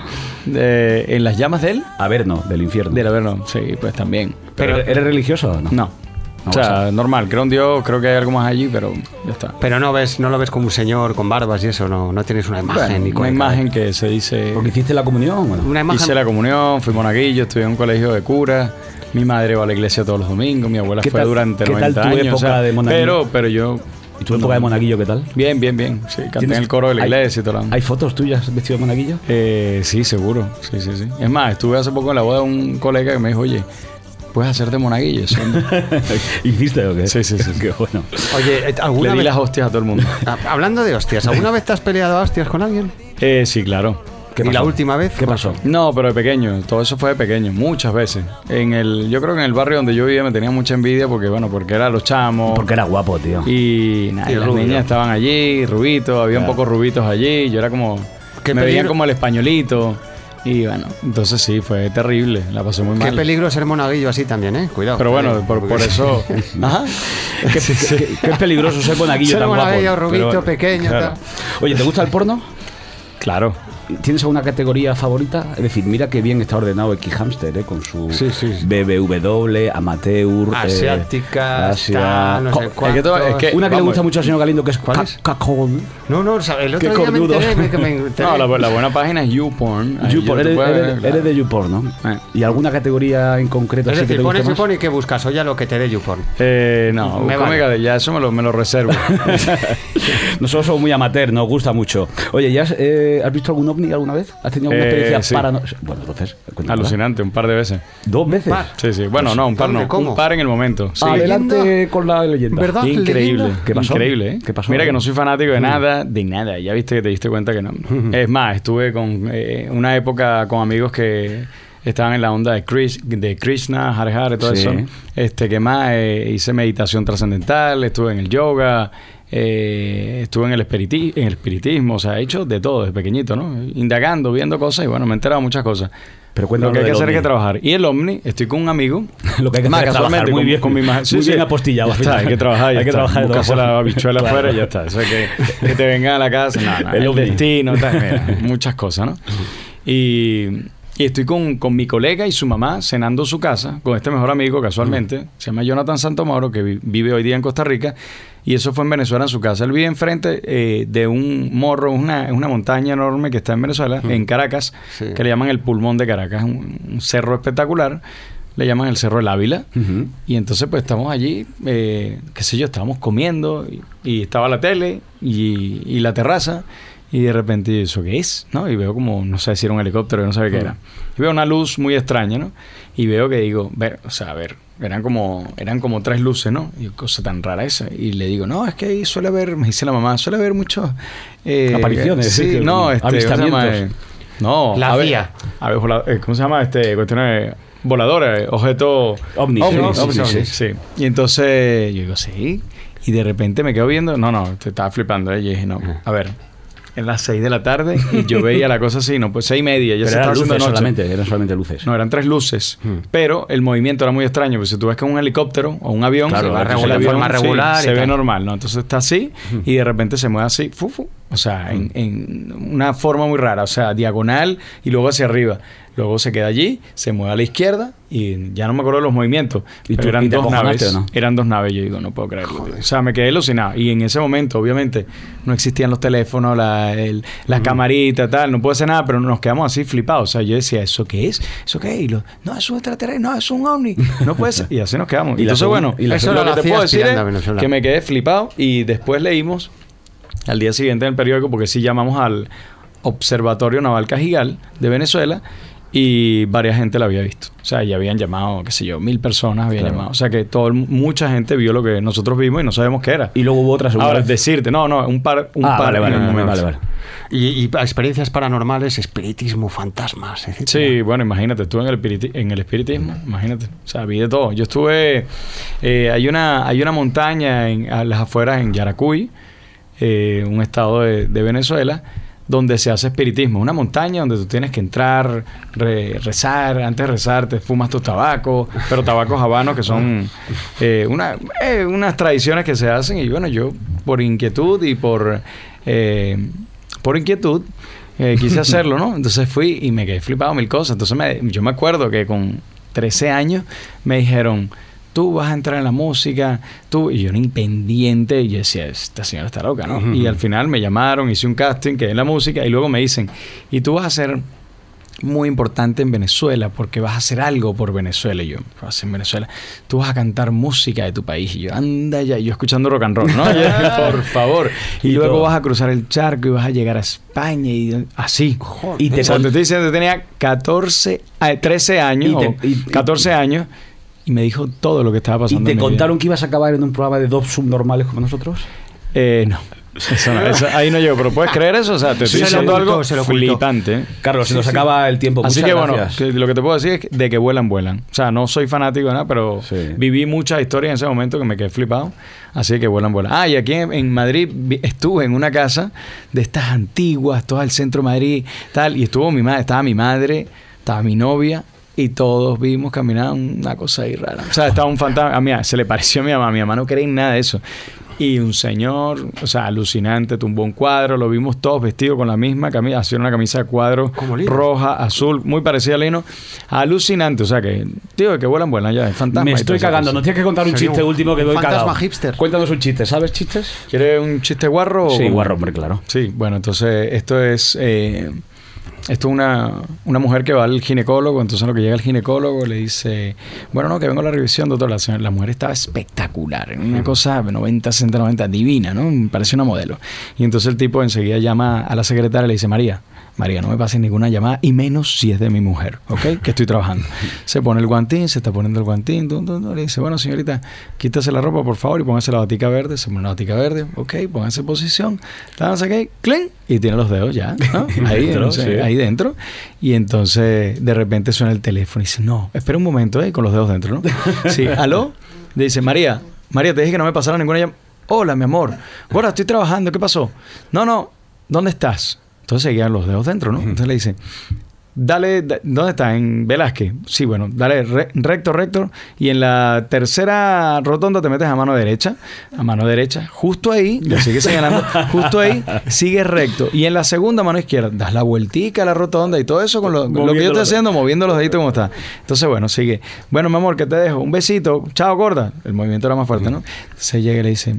S3: Eh, ¿En las llamas de él?
S1: Averno, del infierno.
S3: Del Averno, sí, pues también.
S1: ¿Pero eres religioso o no?
S3: No.
S1: No,
S3: o sea, normal, creo en Dios, creo que hay algo más allí, pero ya está.
S2: Pero no ves, no lo ves como un señor con barbas y eso, no, no tienes una imagen
S3: Bueno,
S2: ni
S3: una imagen que se dice...
S1: ¿Porque hiciste la comunión? Bueno.
S2: Una imagen.
S3: Hice la comunión, fui monaguillo, estudié en un colegio de curas. Mi madre va a la iglesia todos los domingos, mi abuela
S1: ¿Qué
S3: fue
S1: tal-
S3: durante
S1: qué tal
S3: 90
S1: tu
S3: años.
S1: época
S3: o sea,
S1: de monaguillo?
S3: pero, pero yo.
S1: ¿Y tu época de monaguillo qué tal?
S3: Bien, bien, bien. Sí, canté en
S1: ¿Tienes-
S3: el coro de la iglesia y todo lo
S1: ¿Hay fotos tuyas vestido de monaguillo?
S3: Eh, sí, seguro. Sí, sí, sí. Es más, estuve hace poco en la boda de un colega que me dijo, oye, puedes hacerte monaguillo.
S1: ¿Hiciste o qué?
S3: Sí, sí, sí.
S1: Qué bueno.
S2: Oye, eh,
S3: Le
S2: ¿alguna
S3: di
S2: vez,
S3: las hostias a todo el mundo.
S2: Ah, hablando de hostias, ¿alguna vez te has peleado a hostias con alguien?
S3: Eh, sí, claro.
S1: ¿Qué
S2: ¿Y la última vez?
S1: ¿Qué pasó?
S3: No, pero de pequeño. Todo eso fue de pequeño, muchas veces. En el, yo creo que en el barrio donde yo vivía me tenía mucha envidia porque, bueno, porque eran los chamos.
S1: Porque era guapo, tío.
S3: Y, nada,
S2: Y
S3: las
S2: rubio.
S3: niñas estaban allí, rubitos, había un
S1: Claro.
S3: poco rubitos allí. Yo era como.
S2: Qué
S3: me veían como el españolito. Y bueno, entonces sí, fue terrible. La pasé muy
S2: Qué
S3: mal.
S2: peligro ser monaguillo así también, ¿eh? Cuidado.
S3: Pero bueno, por, por eso. Ajá.
S1: Qué, qué- qué- qué peligroso ser monaguillo
S2: Ser
S1: tan guapo.
S2: monaguillo, rubito,
S1: Pero-
S2: pequeño, tal.
S1: Oye, ¿te gusta el porno?
S3: Claro.
S1: ¿Tienes alguna categoría favorita? Es decir, mira qué bien está ordenado X Hamster, ¿eh? Con su
S2: Sí, sí, sí.
S1: BBW, amateur, eh,
S2: Asiática,
S1: Asia-
S2: no sé
S3: es que todo-
S2: cuántos.
S3: es que-
S1: Una que le
S3: vamos,
S1: gusta mucho al señor Galindo, que es
S2: ¿Cuál es?
S1: cacón.
S2: No, no, o sea, el otro
S1: Qué
S2: día me
S1: cornudo.
S2: enteré, que me enteré.
S3: No, la, la buena página es YouPorn.
S1: YouPorn, eres,
S3: puedes
S1: eres-
S3: ver, claro.
S1: eres de YouPorn, ¿no?
S3: Eh.
S1: ¿Y alguna categoría en concreto
S2: Es
S1: así que
S2: decir, pones? YouPorn y ¿qué buscas? Oye, lo que te dé YouPorn.
S3: Eh, no,
S2: Me vale.
S3: de ya eso me lo, me lo reservo.
S1: Nosotros somos muy amateur, nos gusta mucho. Oye, ¿ya has, eh, has visto algún ovni alguna vez? ¿Has tenido alguna
S3: Eh,
S1: experiencia
S3: sí.
S1: paranormal? Bueno, entonces.
S3: Alucinante, un par de veces.
S1: ¿Dos veces?
S2: par.
S3: Sí, sí. Bueno, no, un par no.
S2: ¿Cómo?
S3: Un par en el momento. Sí.
S1: Adelante con la leyenda.
S2: ¿Verdad?
S3: Increíble.
S2: ¿Leyenda?
S1: ¿Qué pasó?
S3: Increíble, ¿eh?
S1: ¿Qué pasó?
S3: Mira que no soy fanático de nada, de nada. Ya viste que te diste cuenta que no. Es más, estuve con eh, una época con amigos que estaban en la onda de, Chris, de Krishna, Hare Hare, todo
S1: Sí.
S3: eso. Este, ¿qué más? Eh, hice meditación trascendental, estuve en el yoga, eh, estuve en el, espiriti- en el espiritismo, o sea, he hecho de todo desde pequeñito, ¿no? Indagando, viendo cosas y bueno, me he enterado muchas cosas.
S1: Pero
S3: Lo que hay que hacer es que trabajar. Y el Omni, estoy con un amigo.
S1: Lo que hay que
S3: Más
S1: hacer es trabajar, muy bien.
S3: con mi ma- sí,
S1: Muy
S3: sí.
S1: bien apostillado,
S3: Ya está, hay que trabajar. ya
S1: Hay que
S3: está.
S1: trabajar
S3: Buscarse
S1: todas
S3: la bichuela
S1: Claro.
S3: afuera y ya está. Es que, que te venga a la casa. No, no,
S1: El
S3: destino, tal, mira, muchas cosas, ¿no? Y, y estoy con, con mi colega y su mamá cenando en su casa, con este mejor amigo casualmente, se llama Jonathan Santomoro, que vi- vive hoy día en Costa Rica, y eso fue en Venezuela en su casa. Él vive enfrente eh, de un morro, una, una montaña enorme que está en Venezuela, en Caracas,
S2: Sí.
S3: que le llaman el pulmón de Caracas, un, un cerro espectacular, le llaman el Cerro del Ávila. Y entonces pues estamos allí, eh, qué sé yo, estábamos comiendo y, y estaba la tele y, y la terraza y de repente ¿eso qué es? ¿no? Y veo como, no sé si era un helicóptero, yo no sabía qué era. Y veo una luz muy extraña, ¿no? Y veo que digo, ver, o sea, a ver, eran como, eran como tres luces, ¿no? Y cosa tan rara esa. Y le digo, no, es que ahí suele haber, me dice la mamá, suele haber muchos... eh,
S1: Apariciones,
S3: Sí,
S1: sí, que-
S3: no, este, ¿cómo se llama? No,
S2: La
S3: ave-
S2: CIA.
S3: ave- vola- eh, ¿Cómo se llama? Este, cuestiones voladores, objeto...
S1: Ovnis, sí,
S3: ovnis,
S1: ovnis,
S3: ovnis,
S1: sí.
S3: sí. Y entonces yo digo, sí. Y de repente me quedo viendo. No, no, te estaba flipando. ¿eh? Y dije, no, a ver. En las seis de la tarde y yo veía la cosa así, no, pues seis y media. Ya
S1: Pero
S3: se
S1: eran
S3: estaba
S1: luces
S3: noche.
S1: solamente, eran solamente luces.
S3: No, eran tres luces. Pero el movimiento era muy extraño. Pues si tú ves que un helicóptero o un avión,
S2: Claro,
S3: se
S2: va
S3: el
S2: regular, de
S3: avión,
S2: forma regular
S3: se ve normal, ¿no? Entonces está así y de repente se mueve así, fu, fu. O sea, en, en una forma muy rara. O sea, diagonal y luego hacia arriba. Luego se queda allí, se mueve a la izquierda y ya no me acuerdo de los movimientos.
S1: ¿Y
S3: pero
S1: tú-
S3: eran
S1: y
S3: dos naves.
S1: no?
S3: Eran dos naves. Yo digo, no puedo creerlo. O sea, me quedé alucinado. Y en ese momento, obviamente, no existían los teléfonos, la, el- las camaritas, tal. No puede ser nada, pero nos quedamos así flipados. O sea, yo decía, ¿eso qué es? ¿Eso qué es? Y lo, no, es un extraterrestre, no, es un ovni. No puede ser. Y así nos quedamos.
S1: Y la
S3: Entonces,
S1: segun-
S3: bueno,
S1: y la
S2: Eso
S3: lo que te puedo decir es que me quedé flipado y después leímos al día siguiente en el periódico, porque sí llamamos al Observatorio Naval Cajigal de Venezuela y varias gente la había visto. O sea, ya habían llamado, qué sé yo, mil personas habían
S1: Claro.
S3: llamado. O sea, que todo, mucha gente vio lo que nosotros vimos y no sabemos qué era.
S1: Y luego hubo otra segunda
S3: Ahora,
S1: vez.
S3: decirte, no, no, un par, un
S1: ah,
S3: par
S1: vale, vale,
S3: en el momento.
S1: vale, vale.
S2: Y, y experiencias paranormales, espiritismo, fantasmas, etc.
S3: Sí, bueno, imagínate, estuve en el, espiriti- en el espiritismo, imagínate. O sea, vi de todo. Yo estuve. eh, hay, una, hay una montaña en, a las afueras en Yaracuy, eh, un estado de, de Venezuela, donde se hace espiritismo. Una montaña donde tú tienes que entrar, re- rezar. Antes de rezar, te fumas tus tabacos, pero tabacos habanos que son eh, una, eh, unas tradiciones que se hacen. Y bueno, yo, por inquietud y por. eh, por inquietud, quise hacerlo, ¿no? Entonces fui y me quedé flipado mil cosas. Entonces me- yo me acuerdo que con 13 años me dijeron, tú vas a entrar en la música, tú, y yo era impendiente, y yo decía, esta señora está loca, ¿no? Y al final me llamaron, hice un casting, quedé en la música, y luego me dicen, y tú vas a ser muy importante en Venezuela porque vas a hacer algo por Venezuela. Y yo, ¿qué vas en Venezuela? Tú vas a cantar música de tu país. Y yo, anda ya, y yo escuchando rock and roll, ¿no? Yo, por favor. Y,
S1: Y
S3: luego
S1: todo.
S3: vas a cruzar el charco y vas a llegar a España y así.
S1: Y te
S3: o sea, te estoy diciendo, yo tenía 14, ah, 13 años,
S1: Y te-
S3: o
S1: y- y-
S3: 14 años, y me dijo todo lo que estaba
S1: ¿Y
S3: pasando.
S1: te
S3: mi vida.
S1: contaron que ibas a acabar en un programa de dos subnormales como nosotros?
S3: Eh, no. Eso no, eso- ahí no llego, pero ¿puedes creer eso? O sea, te estoy
S2: Se
S3: diciendo algo
S2: se
S3: flipante.
S1: Carlos, se nos
S2: sí.
S1: acaba el tiempo.
S3: Así
S1: Muchas
S3: que bueno, que lo que te puedo decir es que de que vuelan, vuelan. O sea, no soy fanático de nada, pero
S1: Sí.
S3: viví muchas historias en ese momento que me quedé flipado. Así que vuelan, vuelan. Ah, y aquí en, en Madrid estuve en una casa de estas antiguas, todas al centro de Madrid, tal, y estuvo mi madre, estaba mi madre, estaba mi novia. Y todos vimos caminar una cosa ahí rara. O sea, estaba un fantasma. A mí se le pareció a mi mamá. Mi mamá no cree en nada de eso. Y un señor, o sea, alucinante, tumbó un cuadro. Lo vimos todos vestidos con la misma camisa. Hacía una camisa de cuadro roja, azul, muy parecida a Lino. Alucinante, o sea que, tío, que vuelan, vuelan ya, es fantasma.
S1: Me estoy cagando. Nos tienes que contar un
S2: Sería
S1: chiste
S2: un-
S1: último que doy
S2: fantasma
S1: cagado.
S2: hipster.
S1: Cuéntanos un chiste. ¿Sabes chistes?
S3: ¿Quieres un chiste guarro?
S1: Sí, guarro, hombre, claro.
S3: Sí, bueno, entonces esto es... eh, esto es una, una mujer que va al ginecólogo, entonces lo que llega el ginecólogo le dice, bueno, no, que vengo a la revisión, doctor. La, señora- la mujer estaba espectacular, una cosa 90, 60, 90, divina, ¿no? Parece una modelo. Y entonces el tipo enseguida llama a la secretaria y le dice, María, María, no me pases ninguna llamada y menos si es de mi mujer, ¿ok? Que estoy trabajando. Se pone el guantín, se está poniendo el guantín, tum, le dice, bueno, señorita, quítase la ropa, por favor, y póngase la batica verde. Se pone la batica verde, ok, póngase en posición, sé qué, clink, y tiene los dedos ya, ¿no? Ahí
S1: Dentro, sí.
S3: ahí dentro. Y entonces, de repente suena el teléfono y dice, no, espera un momento, ¿eh? Con los dedos dentro, ¿no? Sí, ¿aló? Le dice, María, María, te dije que no me pasara ninguna llamada. Hola, mi amor. Bueno, estoy trabajando, ¿qué pasó? No, no, ¿dónde estás? Entonces seguían los dedos dentro, ¿no? Entonces le dice, dale, da- ¿dónde está? En Velázquez. Sí, bueno, dale re- recto, recto. Y en la tercera rotonda te metes a mano derecha. A mano derecha. Justo ahí, le sigue señalando, justo ahí, sigue recto. Y en la segunda mano izquierda, das la vueltica a la rotonda y todo eso con lo, lo que yo estoy haciendo, moviendo los deditos como está. Entonces, bueno, sigue. Bueno, mi amor, que te dejo. Un besito. Chao, gorda. El movimiento era más fuerte, ¿no? Se llega y le dice,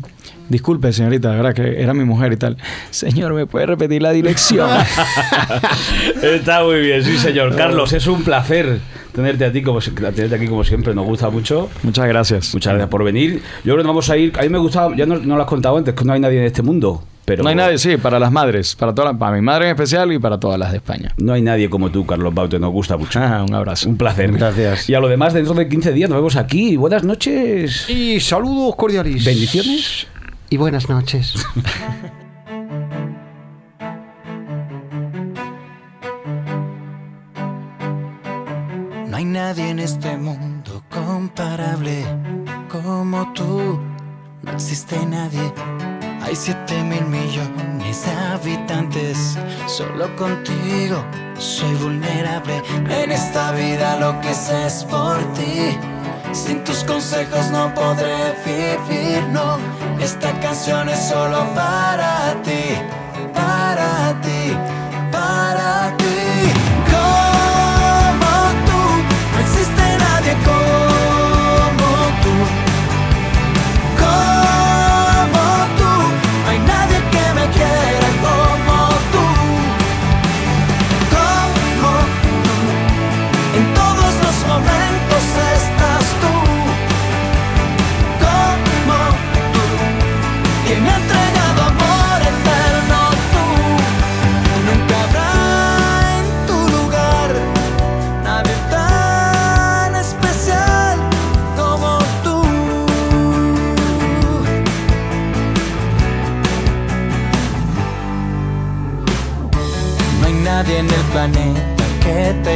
S3: disculpe, señorita, de verdad que era mi mujer y tal. Señor, ¿me puede repetir la dirección?
S1: Está muy bien, sí, señor. Carlos, es un placer tenerte, a ti como, tenerte aquí como siempre. Nos gusta mucho.
S3: Muchas gracias.
S1: Muchas gracias por venir. Yo creo que vamos a ir. A mí me gustaba, ya no, no lo has contado antes, que no hay nadie en este mundo. Pero
S3: no hay nadie, sí, para las madres, para todas, para mi madre en especial y para todas las de España.
S1: No hay nadie como tú, Carlos Baute. Nos gusta mucho.
S3: Ah, un abrazo.
S1: Un placer.
S2: Gracias.
S1: Y a lo demás, dentro de 15 días nos vemos aquí. Buenas noches.
S2: Y saludos cordiales.
S1: Bendiciones.
S2: Y buenas noches.
S5: nadie en este mundo comparable como tú. No existe nadie. Hay siete mil millones de habitantes. Solo contigo soy vulnerable. En esta vida lo que sé es por ti. Sin tus consejos no podré vivir, no. Esta canción es solo para ti, para ti,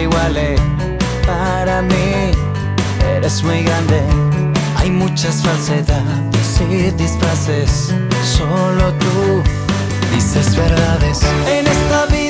S5: iguale. Para mí eres muy grande. Hay muchas falsedades y disfraces. Solo tú dices verdades. En esta vida